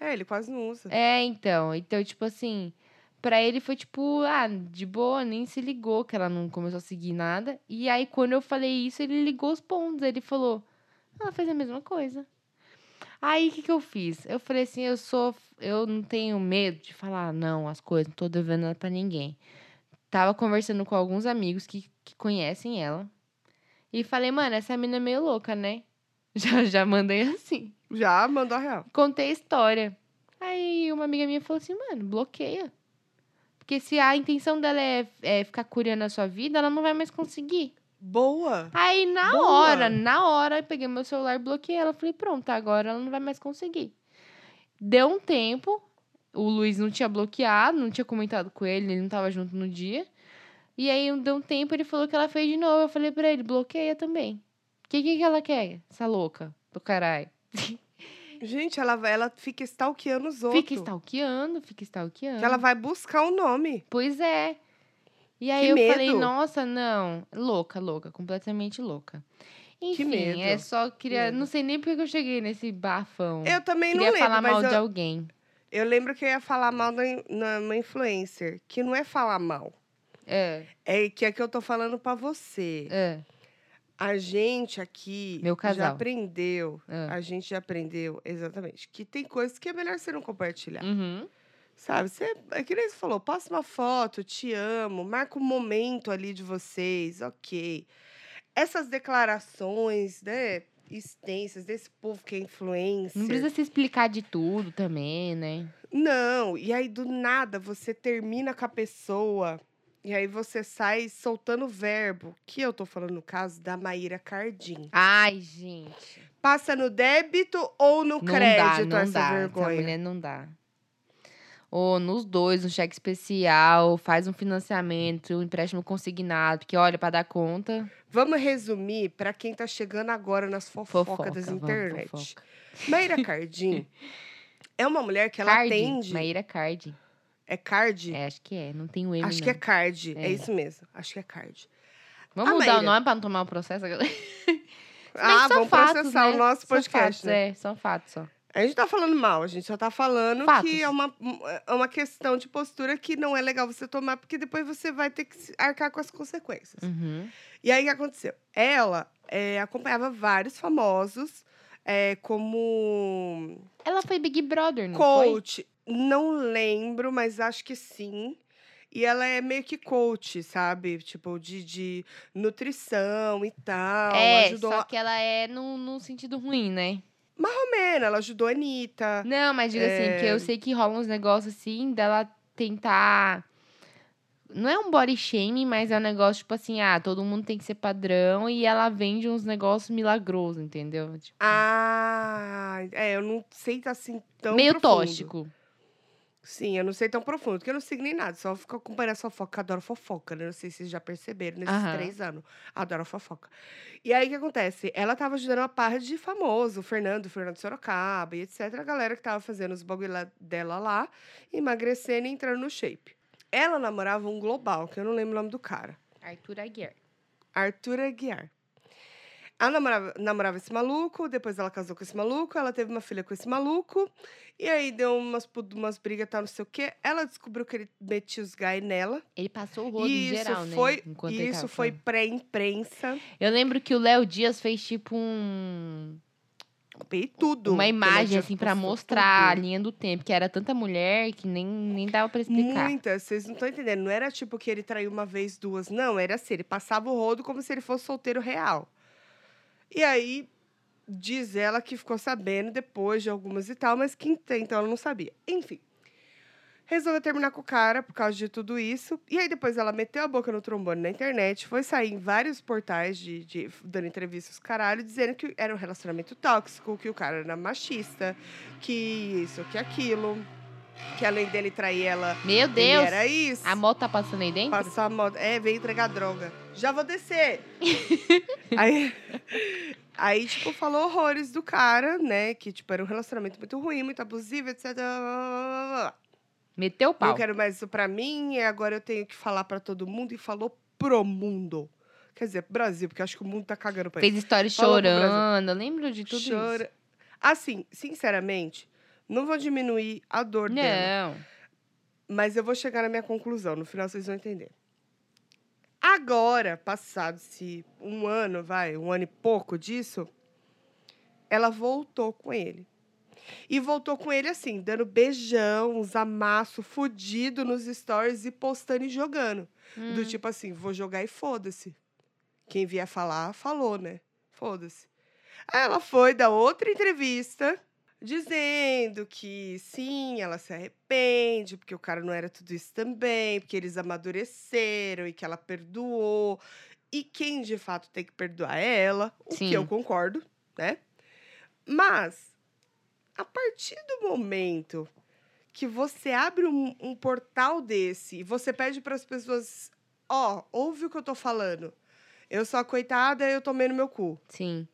É, ele quase não usa. É, então. Então, tipo assim, pra ele foi tipo, ah, de boa, nem se ligou que ela não começou a seguir nada. E aí, quando eu falei isso, ele ligou os pontos. Ele falou, ela fez a mesma coisa. Aí, o que que eu fiz? Eu falei assim, eu sou, eu não tenho medo de falar, não, as coisas, não tô devendo nada pra ninguém. Tava conversando com alguns amigos que, que conhecem ela. E falei, mano, essa mina é meio louca, né? Já, já mandei assim. Já mandou a real. Contei a história. Aí uma amiga minha falou assim, mano, bloqueia. Porque se a intenção dela é, é ficar curando a sua vida, ela não vai mais conseguir. Boa. Aí, na Boa. hora, na hora, eu peguei meu celular, bloqueei ela. Falei, pronto, agora ela não vai mais conseguir. Deu um tempo, o Luiz não tinha bloqueado, não tinha comentado com ele, ele não tava junto no dia. E aí, deu um tempo, ele falou que ela fez de novo. Eu falei pra ele, bloqueia também. O que, que que ela quer? Essa louca do caralho. Gente, ela, vai- ela fica stalkeando os outros. Fica stalkeando, fica stalkeando. Que ela vai buscar o nome. Pois é. E aí Que eu medo. falei, nossa, não. Louca, louca, completamente louca. Enfim, medo. é só queria. medo. Não sei nem porque que eu cheguei nesse bafão. Eu também queria não lembro, falar mal eu, de alguém. eu lembro que eu ia falar mal da na uma influencer. Que não é falar mal. É, É que é que eu tô falando pra você. é. A gente aqui Meu já casal. aprendeu. Ah. A gente já aprendeu, exatamente, que tem coisas que é melhor você não compartilhar. Uhum. Sabe? Você, é que nem você falou, posta uma foto, te amo, marca um momento ali de vocês, ok. Essas declarações, né, extensas desse povo que é influencer. Não precisa se explicar de tudo também, né? Não, e aí do nada você termina com a pessoa e aí você sai soltando verbo, que eu tô falando no caso da Maíra Cardim. Ai, gente. Passa no débito ou no Não dá, crédito não essa dá. Essa vergonha? mulher não dá. Ou nos dois, um cheque especial, faz um financiamento, um empréstimo consignado, porque olha, para dar conta, Vamos resumir para quem tá chegando agora nas fofocas fofoca. das vamos, internet. fofoca. Maíra Cardim é uma mulher que ela Card, atende. Maíra Card. É card? É, acho que é, não tem o M Acho não. que é card. É. É. isso mesmo. Acho que é card. Vamos A mudar o nome para não tomar o processo? Ah, são vamos fatos, processar o né? nosso São podcast, fatos, né? É, são fatos só. A gente tá falando mal, a gente só tá falando Fatos. que é uma, é uma questão de postura que não é legal você tomar, porque depois você vai ter que arcar com as consequências. Uhum. E aí, o que aconteceu? Ela é, acompanhava vários famosos é, como Ela foi Big Brother, não foi? coach. Não lembro, mas acho que sim. E ela é meio que coach, sabe? Tipo, de, de nutrição e tal. É, ajudou só a... que ela é no, no sentido ruim, né? Romena, ela ajudou a Anitta. Não, mas digo assim, porque É. eu sei que rola uns negócios assim dela tentar. Não é um body shaming, mas é um negócio tipo assim, ah, todo mundo tem que ser padrão e ela vende uns negócios milagrosos, entendeu? Tipo, Ah, é, eu não sei tá assim tão meio profundo. tóxico. Sim, eu não sei tão profundo, porque eu não sigo nem nada, só fico acompanhando a fofoca, adoro fofoca, né? Não sei se vocês já perceberam nesses Aham. três anos. Adoro fofoca. E aí, o que acontece? Ela tava ajudando uma parra de famoso, o Fernando, o Fernando Sorocaba e etc. A galera que tava fazendo os bagulho lá- dela lá, emagrecendo e entrando no shape. Ela namorava um global, que eu não lembro o nome do cara. Arthur Aguiar. Arthur Aguiar. Ela namorava, namorava esse maluco, depois ela casou com esse maluco, ela teve uma filha com esse maluco, e aí deu umas, umas brigas, tal, não sei o quê. Ela descobriu que ele metia os gás nela. Ele passou o rodo E em isso geral, foi, né? Enquanto e isso tava foi pré-imprensa. Eu lembro que o Léo Dias fez tipo um. E tudo. uma imagem assim pra postou, mostrar a tudo. linha do tempo, que era tanta mulher que nem, nem dava pra explicar. Muitas, vocês não estão entendendo. Não era tipo que ele traiu uma vez, duas. Não, era assim, ele passava o rodo como se ele fosse solteiro real. E aí, diz ela que ficou sabendo depois de algumas e tal, mas que então ela não sabia. Enfim. Resolveu terminar com o cara por causa de tudo isso. E aí depois ela meteu a boca no trombone na internet, foi sair em vários portais de, de- dando entrevistas caralho, dizendo que era um relacionamento tóxico, que o cara era machista, que isso, que aquilo, que além dele trair ela, Meu ele Deus! era isso. A moto tá passando aí dentro? Passar a moto. É, veio entregar droga. Já vou descer. aí, aí, tipo, falou horrores do cara, né? Que, tipo, era um relacionamento muito ruim, muito abusivo, etc. Meteu o pau. Não quero mais isso pra mim, e agora eu tenho que falar pra todo mundo. E falou pro mundo. Quer dizer, Brasil, porque eu acho que o mundo tá cagando pra Fez história Falou chorando. Eu lembro de tudo Chora. Assim, sinceramente, não vou diminuir a dor isso. dela. Não. Mas eu vou chegar na minha conclusão. No final vocês vão entender. Agora, passado-se um ano, vai, um ano e pouco disso, ela voltou com ele. E voltou com ele assim, dando beijão, uns amassos fudido nos stories e postando e jogando. Do Hum. tipo assim, vou jogar e foda-se. Quem vier falar, falou, né? Foda-se. Aí ela foi dar outra entrevista dizendo que sim, ela se arrepende, porque o cara não era tudo isso também, porque eles amadureceram e que ela perdoou. E quem de fato tem que perdoar é ela, o Sim. que eu concordo, né? Mas, a partir do momento que você abre um, um portal desse e você pede para as pessoas: ó, ouve o que eu tô falando. Eu sou a coitada, eu tomei no meu cu. Sim.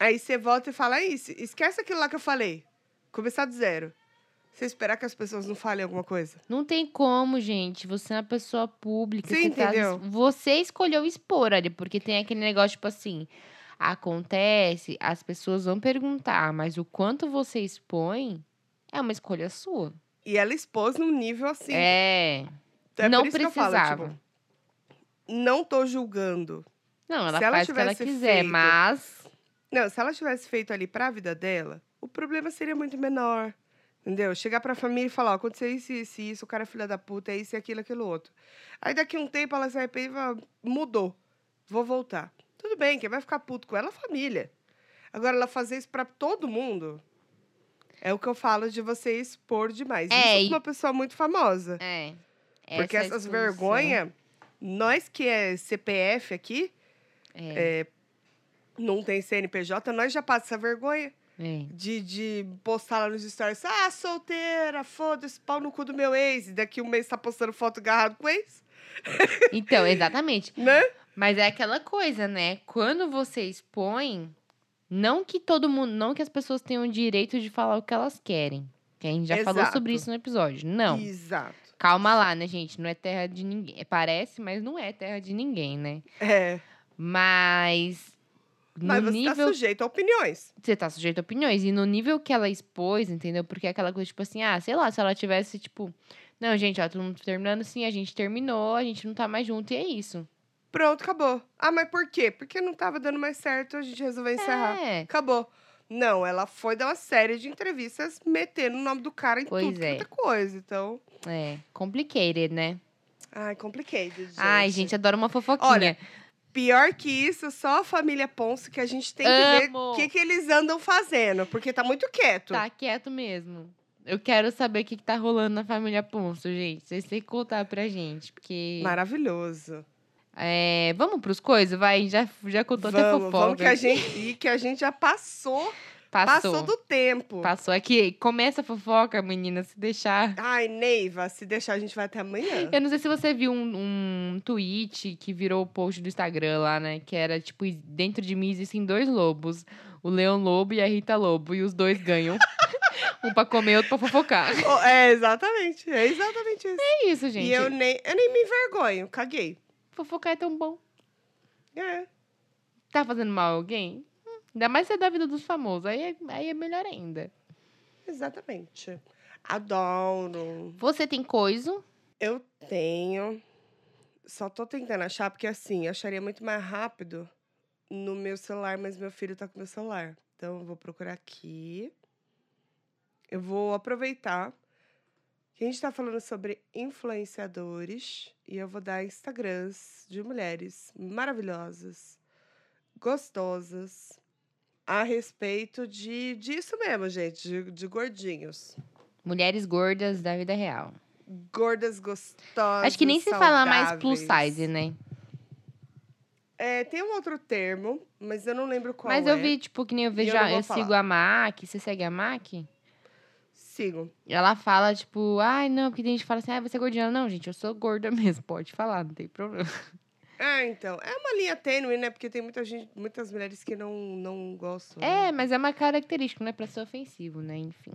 Aí você volta e fala, isso, esquece aquilo lá que eu falei. Começar do zero. Você esperar que as pessoas não falem alguma coisa? Não tem como, gente. Você é uma pessoa pública. Você, tá- entendeu? você escolheu expor ali, porque tem aquele negócio, tipo assim. Acontece, as pessoas vão perguntar, mas o quanto você expõe é uma escolha sua. E ela expôs num nível assim. É. Então é não eu falo, precisava. tipo, não tô julgando. Não, ela Se ela faz o que ela tivesse quiser, feito- mas. Não, se ela tivesse feito ali pra vida dela, o problema seria muito menor. Entendeu? Chegar pra família e falar, ó, aconteceu isso, isso, isso, o cara é filha da puta, é isso, e aquilo, aquilo, outro. Aí daqui um tempo ela se arrepende e fala, mudou, vou voltar. Tudo bem, quem vai ficar puto com ela é a família. Agora, ela fazer isso pra todo mundo, é o que eu falo de você expor demais. É, isso e- uma pessoa muito famosa. É. Porque Essa essas vergonhas, nós que é CPF aqui, É, não tem CNPJ, nós já passamos essa vergonha. É. de, de postar lá nos stories, ah, solteira, foda-se, pau no cu do meu ex, e daqui um mês tá postando foto agarrado com o ex, Então, exatamente. né? Mas é aquela coisa, né? Quando você expõe, não que todo mundo, não que as pessoas tenham o direito de falar o que elas querem. Que a gente já falou Exato. sobre isso no episódio. Não. Exato. Calma lá, né, gente? Não é terra de ninguém. Parece, mas não é terra de ninguém, né? É, Mas. No mas você nível. tá sujeito a opiniões. Você tá sujeito a opiniões. E no nível que ela expôs, entendeu? Porque é aquela coisa, tipo assim, ah, sei lá, se ela tivesse, tipo. Não, gente, ó, todo mundo terminando, sim, a gente terminou, a gente não tá mais junto, e é isso. Pronto, acabou. Ah, mas por quê? Porque não tava dando mais certo, a gente resolveu encerrar. É. Acabou. Não, ela foi dar uma série de entrevistas metendo o nome do cara em Pois tudo, é. muita coisa. Então, É. Complicated, né? ai, complicated, gente. Ai, gente, adoro uma fofoquinha. Olha, Pior que isso, só a família Ponce que a gente tem que ver o que, que eles andam fazendo, porque tá muito quieto. Tá quieto mesmo. Eu quero saber o que, que tá rolando na família Ponço, gente. Vocês têm que contar pra gente, porque... Maravilhoso. É, vamos pros coisas? Vai, já, já contou até Vamos, fofoca. vamos que a gente e que a gente já passou, Passou. passou do tempo. Passou aqui. Começa a fofoca, menina, se deixar. Ai, Neiva, se deixar a gente vai até amanhã. Eu não sei se você viu um, um tweet que virou o post do Instagram lá, né? Que era, tipo, dentro de mim existem dois lobos. O Leão Lobo e a Rita Lobo. E os dois ganham. um pra comer, outro pra fofocar. Oh, é, exatamente. É exatamente isso. É isso, gente. E eu nem, eu nem me envergonho, caguei. Fofocar é tão bom. É. Tá fazendo mal a alguém? Ainda mais se é da vida dos famosos. Aí é, aí é melhor ainda. Exatamente. Adoro. Você tem coisa? Eu tenho. Só tô tentando achar, porque assim, eu acharia muito mais rápido no meu celular, mas meu filho tá com meu celular. Então eu vou procurar aqui. Eu vou aproveitar que a gente tá falando sobre influenciadores e eu vou dar Instagrams de mulheres maravilhosas, gostosas, a respeito de disso mesmo, gente, de, de gordinhos. Mulheres gordas da vida real. Gordas gostosas. Acho que nem se fala mais plus size, né? É, tem um outro termo, mas eu não lembro qual Mas é. eu vi, tipo, que nem eu vejo, eu eu sigo a Mac. Você segue a Mac? Sigo. Ela fala, tipo, ai, não, porque tem gente que fala assim, ah, você é gordinha. Não, gente, eu sou gorda mesmo. Pode falar, não tem problema. É, então. É uma linha tênue, né? Porque tem muita gente, muitas mulheres que não, não gostam. né? É, mas é uma característica, não é pra ser ofensivo, né? Enfim.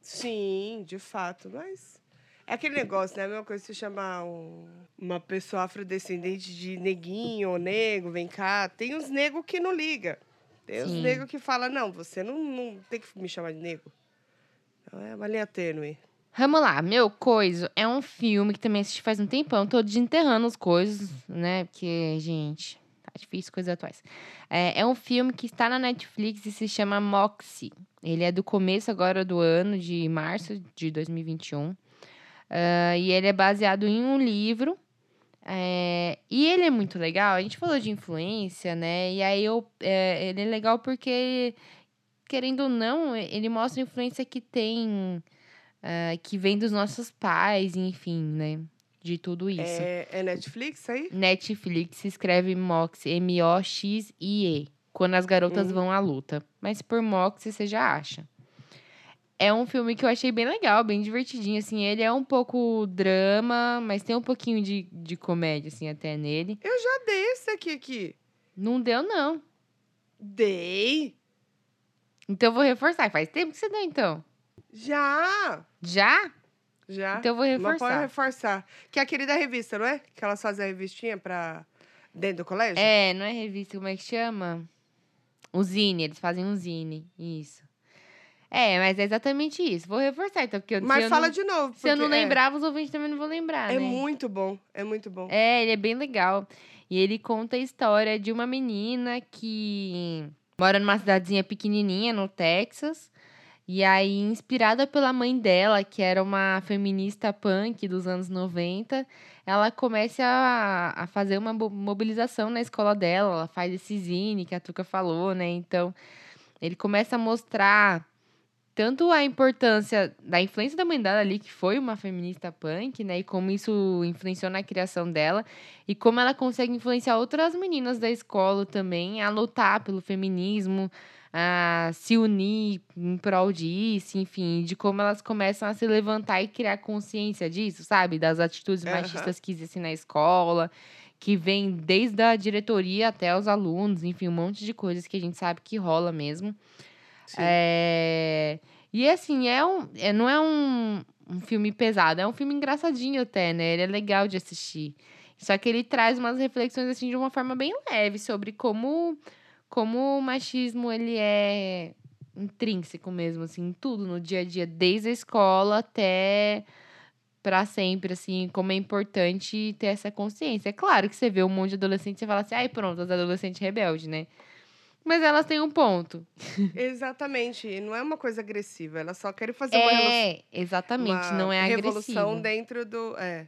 Sim, de fato. Mas é aquele negócio, né? A mesma coisa se chamar um- uma pessoa afrodescendente de neguinho ou nego, vem cá. Tem uns negros que não liga. Tem uns negros que falam, não, você não, não tem que me chamar de nego. Então é uma linha tênue. Vamos lá, meu coisa é um filme que também assisti faz um tempão, tô desenterrando as coisas, né? Porque, gente, tá difícil coisas atuais. É, é um filme que está na Netflix e se chama Moxie. Ele é do começo agora do ano, de março de 2021. Ah, e ele é baseado em um livro. é, e ele é muito legal. A gente falou de influência, né? E aí eu, é, ele é legal porque, querendo ou não, ele mostra a influência que tem ah, que vem dos nossos pais, enfim, né? De tudo isso. É, é Netflix aí? Netflix escreve Moxie, M-O-X-I-E, quando as garotas Uhum. vão à luta. Mas por Moxie você já acha. É um filme que eu achei bem legal, bem divertidinho, assim. Ele é um pouco drama, mas tem um pouquinho de, de comédia, assim, até nele. Eu já dei esse aqui, aqui. Não deu, não. Dei? Então eu vou reforçar. Faz tempo que você deu, então. Já! Já? Já. Então eu vou Mas pode reforçar. reforçar. Que é aquele da revista, não é? Que elas fazem a revistinha pra... dentro do colégio? É, não é revista, como é que chama? O Zine, eles fazem um Zine, isso. É, mas é exatamente isso. Vou reforçar, então, porque eu, Mas eu fala não, de novo. se eu não é- lembrava, os ouvintes também não vão lembrar, É, né? muito bom, é muito bom. É, ele é bem legal. E ele conta a história de uma menina que mora numa cidadezinha pequenininha no Texas. E aí, inspirada pela mãe dela, que era uma feminista punk dos anos 90, ela começa a, a fazer uma mobilização na escola dela. Ela faz esse zine que a Tuca falou, né? Então, ele começa a mostrar tanto a importância da influência da mãe dela ali, que foi uma feminista punk, né? E como isso influenciou na criação dela. E como ela consegue influenciar outras meninas da escola também a lutar pelo feminismo, a se unir em prol disso, enfim, de como elas começam a se levantar e criar consciência disso, sabe? Das atitudes Aham. machistas que existem na escola, que vem desde a diretoria até os alunos, enfim, um monte de coisas que a gente sabe que rola mesmo. É... E assim, é um, é, não é um, um filme pesado, é um filme engraçadinho até, né? Ele é legal de assistir. Só que ele traz umas reflexões assim de uma forma bem leve sobre como, como o machismo ele é intrínseco mesmo, assim, em tudo no dia a dia, desde a escola até para sempre, assim, como é importante ter essa consciência. É claro que você vê um monte de adolescente e você fala assim, ai, pronto, as adolescentes rebeldes, né? Mas elas têm um ponto. Exatamente. E não é uma coisa agressiva. Elas só querem fazer uma, relo- É, exatamente, uma não é revolução agressivo. dentro do. É.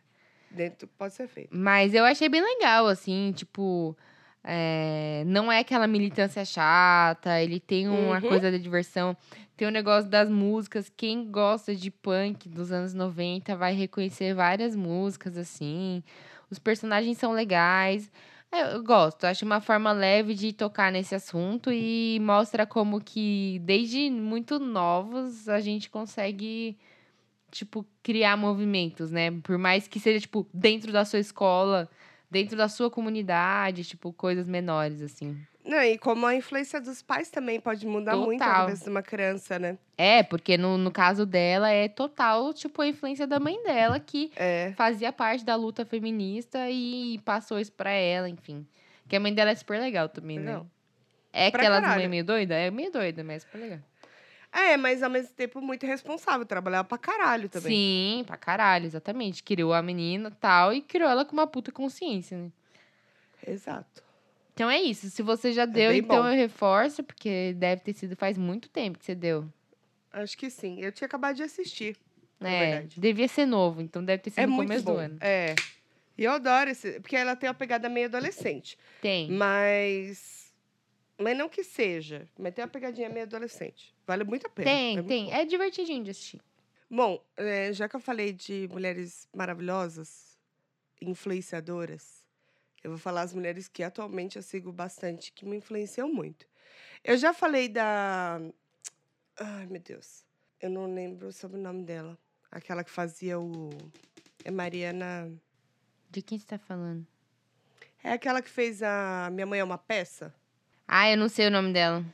Dentro pode ser feito. Mas eu achei bem legal, assim, tipo. É, não é aquela militância chata, ele tem uma Uhum. coisa da diversão. Tem o negócio das músicas. Quem gosta de punk dos anos 90 vai reconhecer várias músicas, assim. Os personagens são legais. É, Eu gosto, acho uma forma leve de tocar nesse assunto e mostra como que, desde muito novos, a gente consegue tipo, criar movimentos, né? Por mais que seja, tipo, dentro da sua escola, dentro da sua comunidade, tipo, coisas menores, assim. Não, e como a influência dos pais também pode mudar muito a Total. cabeça de uma criança, né? É, porque no, no caso dela é total, tipo, a influência da mãe dela, que É. fazia parte da luta feminista e passou isso pra ela, enfim. Que a mãe dela é super legal também, né? É Pra aquelas mães meio doida? É meio doida, mas é super legal. É, mas ao mesmo tempo muito responsável. Trabalhava pra caralho também. Sim, pra caralho, exatamente. Criou a menina e tal, e criou ela com uma puta consciência, né? Exato. Então é isso. Se você já deu, bem então bom. eu reforço, porque deve ter sido faz muito tempo que você deu. Acho que sim. Eu tinha acabado de assistir. na É, verdade. devia ser novo, então deve ter sido É no muito começo bom. do ano. É. E eu adoro esse. Porque ela tem uma pegada meio adolescente. Tem. Mas. Mas não que seja. Mas tem uma pegadinha meio adolescente. Vale muito a pena. Tem, É tem. É divertidinho de assistir. Bom, eh, já que eu falei de mulheres maravilhosas, influenciadoras, eu vou falar as mulheres que atualmente eu sigo bastante, que me influenciam muito. Eu já falei da. Ai, meu Deus. Eu não lembro sobre o nome dela. Aquela que fazia o. É Mariana. De quem você tá falando? É aquela que fez a Minha Mãe é uma Peça. Ah, eu não sei o nome dela.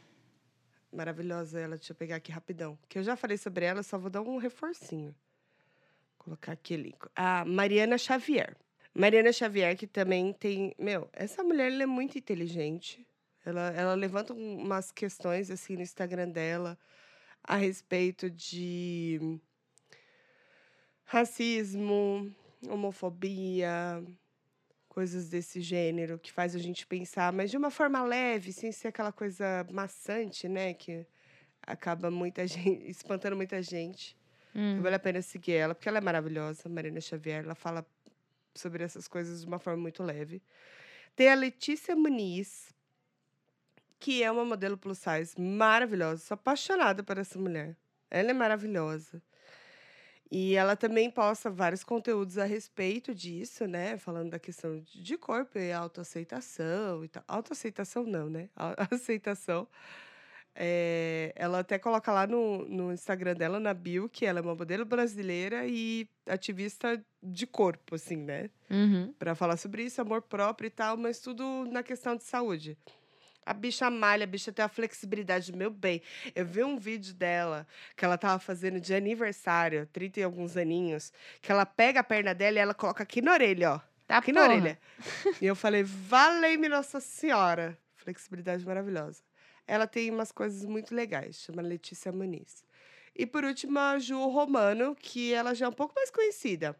Maravilhosa ela. Deixa eu pegar aqui rapidão. Que eu já falei sobre ela, só vou dar um reforcinho. colocar aqui link. A Mariana Xavier. Mariana Xavier, que também tem. Meu, essa mulher ela é muito inteligente. Ela, ela levanta um- umas questões assim no Instagram dela a respeito de racismo, homofobia, coisas desse gênero que faz a gente pensar, mas de uma forma leve, sem ser aquela coisa maçante, né? Que acaba muita gente, espantando muita gente. Hum. Vale a pena seguir ela, porque ela é maravilhosa, Marina Xavier. Ela fala sobre essas coisas de uma forma muito leve. Tem a Letícia Muniz, que é uma modelo plus size maravilhosa. Sou apaixonada por essa mulher. Ela é maravilhosa. E ela também posta vários conteúdos a respeito disso, né? Falando da questão de corpo e autoaceitação e tal. Autoaceitação não, né? Aceitação. É, ela até coloca lá no, no Instagram dela, na bio, que ela é uma modelo brasileira e ativista de corpo, assim, né? Uhum. Pra falar sobre isso, amor próprio e tal, mas tudo na questão de saúde. A bicha malha, a bicha tem a flexibilidade, meu bem. Eu vi um vídeo dela que ela tava fazendo de aniversário, 30 e alguns aninhos, que ela pega a perna dela e ela coloca aqui na orelha, ó. Tá aqui na porra. orelha. E eu falei, valei-me Nossa Senhora. Flexibilidade maravilhosa. Ela tem umas coisas muito legais, chama Letícia Muniz. E por último, a Ju Romano, que ela já é um pouco mais conhecida.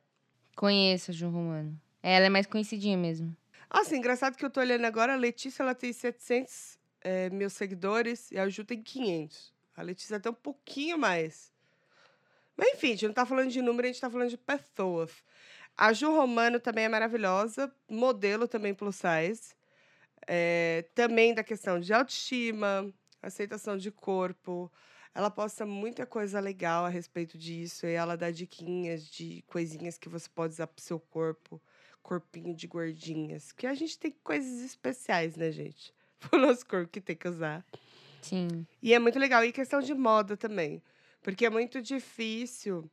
Conheço a Ju Romano. Ela é mais conhecidinha mesmo. Assim, engraçado que eu tô olhando agora, a Letícia ela tem 700 eh, mil seguidores e a Ju tem 500. A Letícia tem um pouquinho mais. Mas enfim, a gente não tá falando de número, a gente tá falando de pessoas. A Ju Romano também é maravilhosa, modelo também plus size. Eh, também da questão de autoestima, aceitação de corpo. Ela posta muita coisa legal a respeito disso. E ela dá diquinhas de coisinhas que você pode usar pro seu corpo. Corpinho de gordinhas. Porque a gente tem coisas especiais, né, gente? Pro nosso corpo que tem que usar. Sim. E é muito legal. E questão de moda também. Porque é muito difícil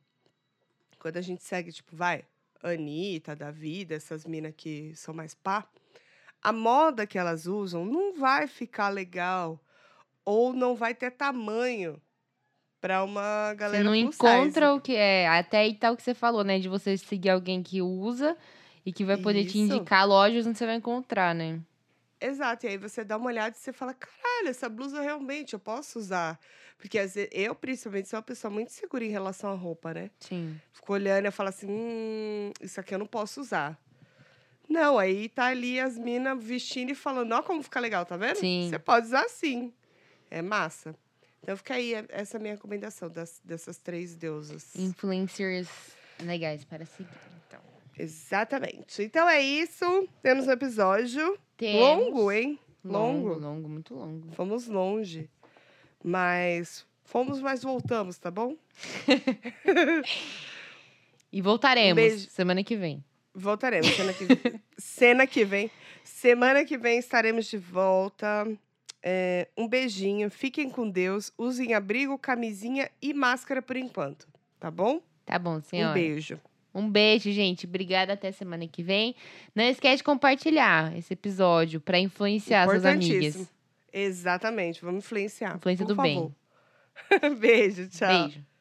quando a gente segue, tipo, vai, Anitta, da vida, essas minas que são mais pá. A moda que elas usam não vai ficar legal ou não vai ter tamanho para uma Você galera não plus encontra size. o que é. Até aí tá o que você falou, né? De você seguir alguém que usa e que vai poder te Isso. indicar lojas onde você vai encontrar, né? Exato, e aí você dá uma olhada e você fala, caralho, essa blusa realmente eu posso usar. Porque às vezes, eu, principalmente, sou uma pessoa muito segura em relação à roupa, né? Sim. Fico olhando e falo assim, hum, isso aqui eu não posso usar. Não, aí tá ali as minas vestindo e falando, ó, como fica legal, tá vendo? Sim. Você pode usar sim. É massa. Então fica aí é- essa minha recomendação das, dessas três deusas. Influencers legais para seguir, então. Exatamente. Então é isso. Temos um episódio Temos- longo, hein? Longo, Longo. longo, muito longo. Fomos longe. Mas fomos, mas voltamos, tá bom? E voltaremos beijo. semana que vem. Voltaremos. Cena que, cena que vem. Semana que vem estaremos de volta. É, um beijinho. Fiquem com Deus. Usem abrigo, camisinha e máscara por enquanto. Tá bom? Tá bom, senhora. Um beijo. Um beijo, gente. Obrigada até semana que vem. Não esquece de compartilhar esse episódio para influenciar suas amigas. Exatamente. Vamos influenciar. Influência do bem. favor. beijo. Tchau. Beijo.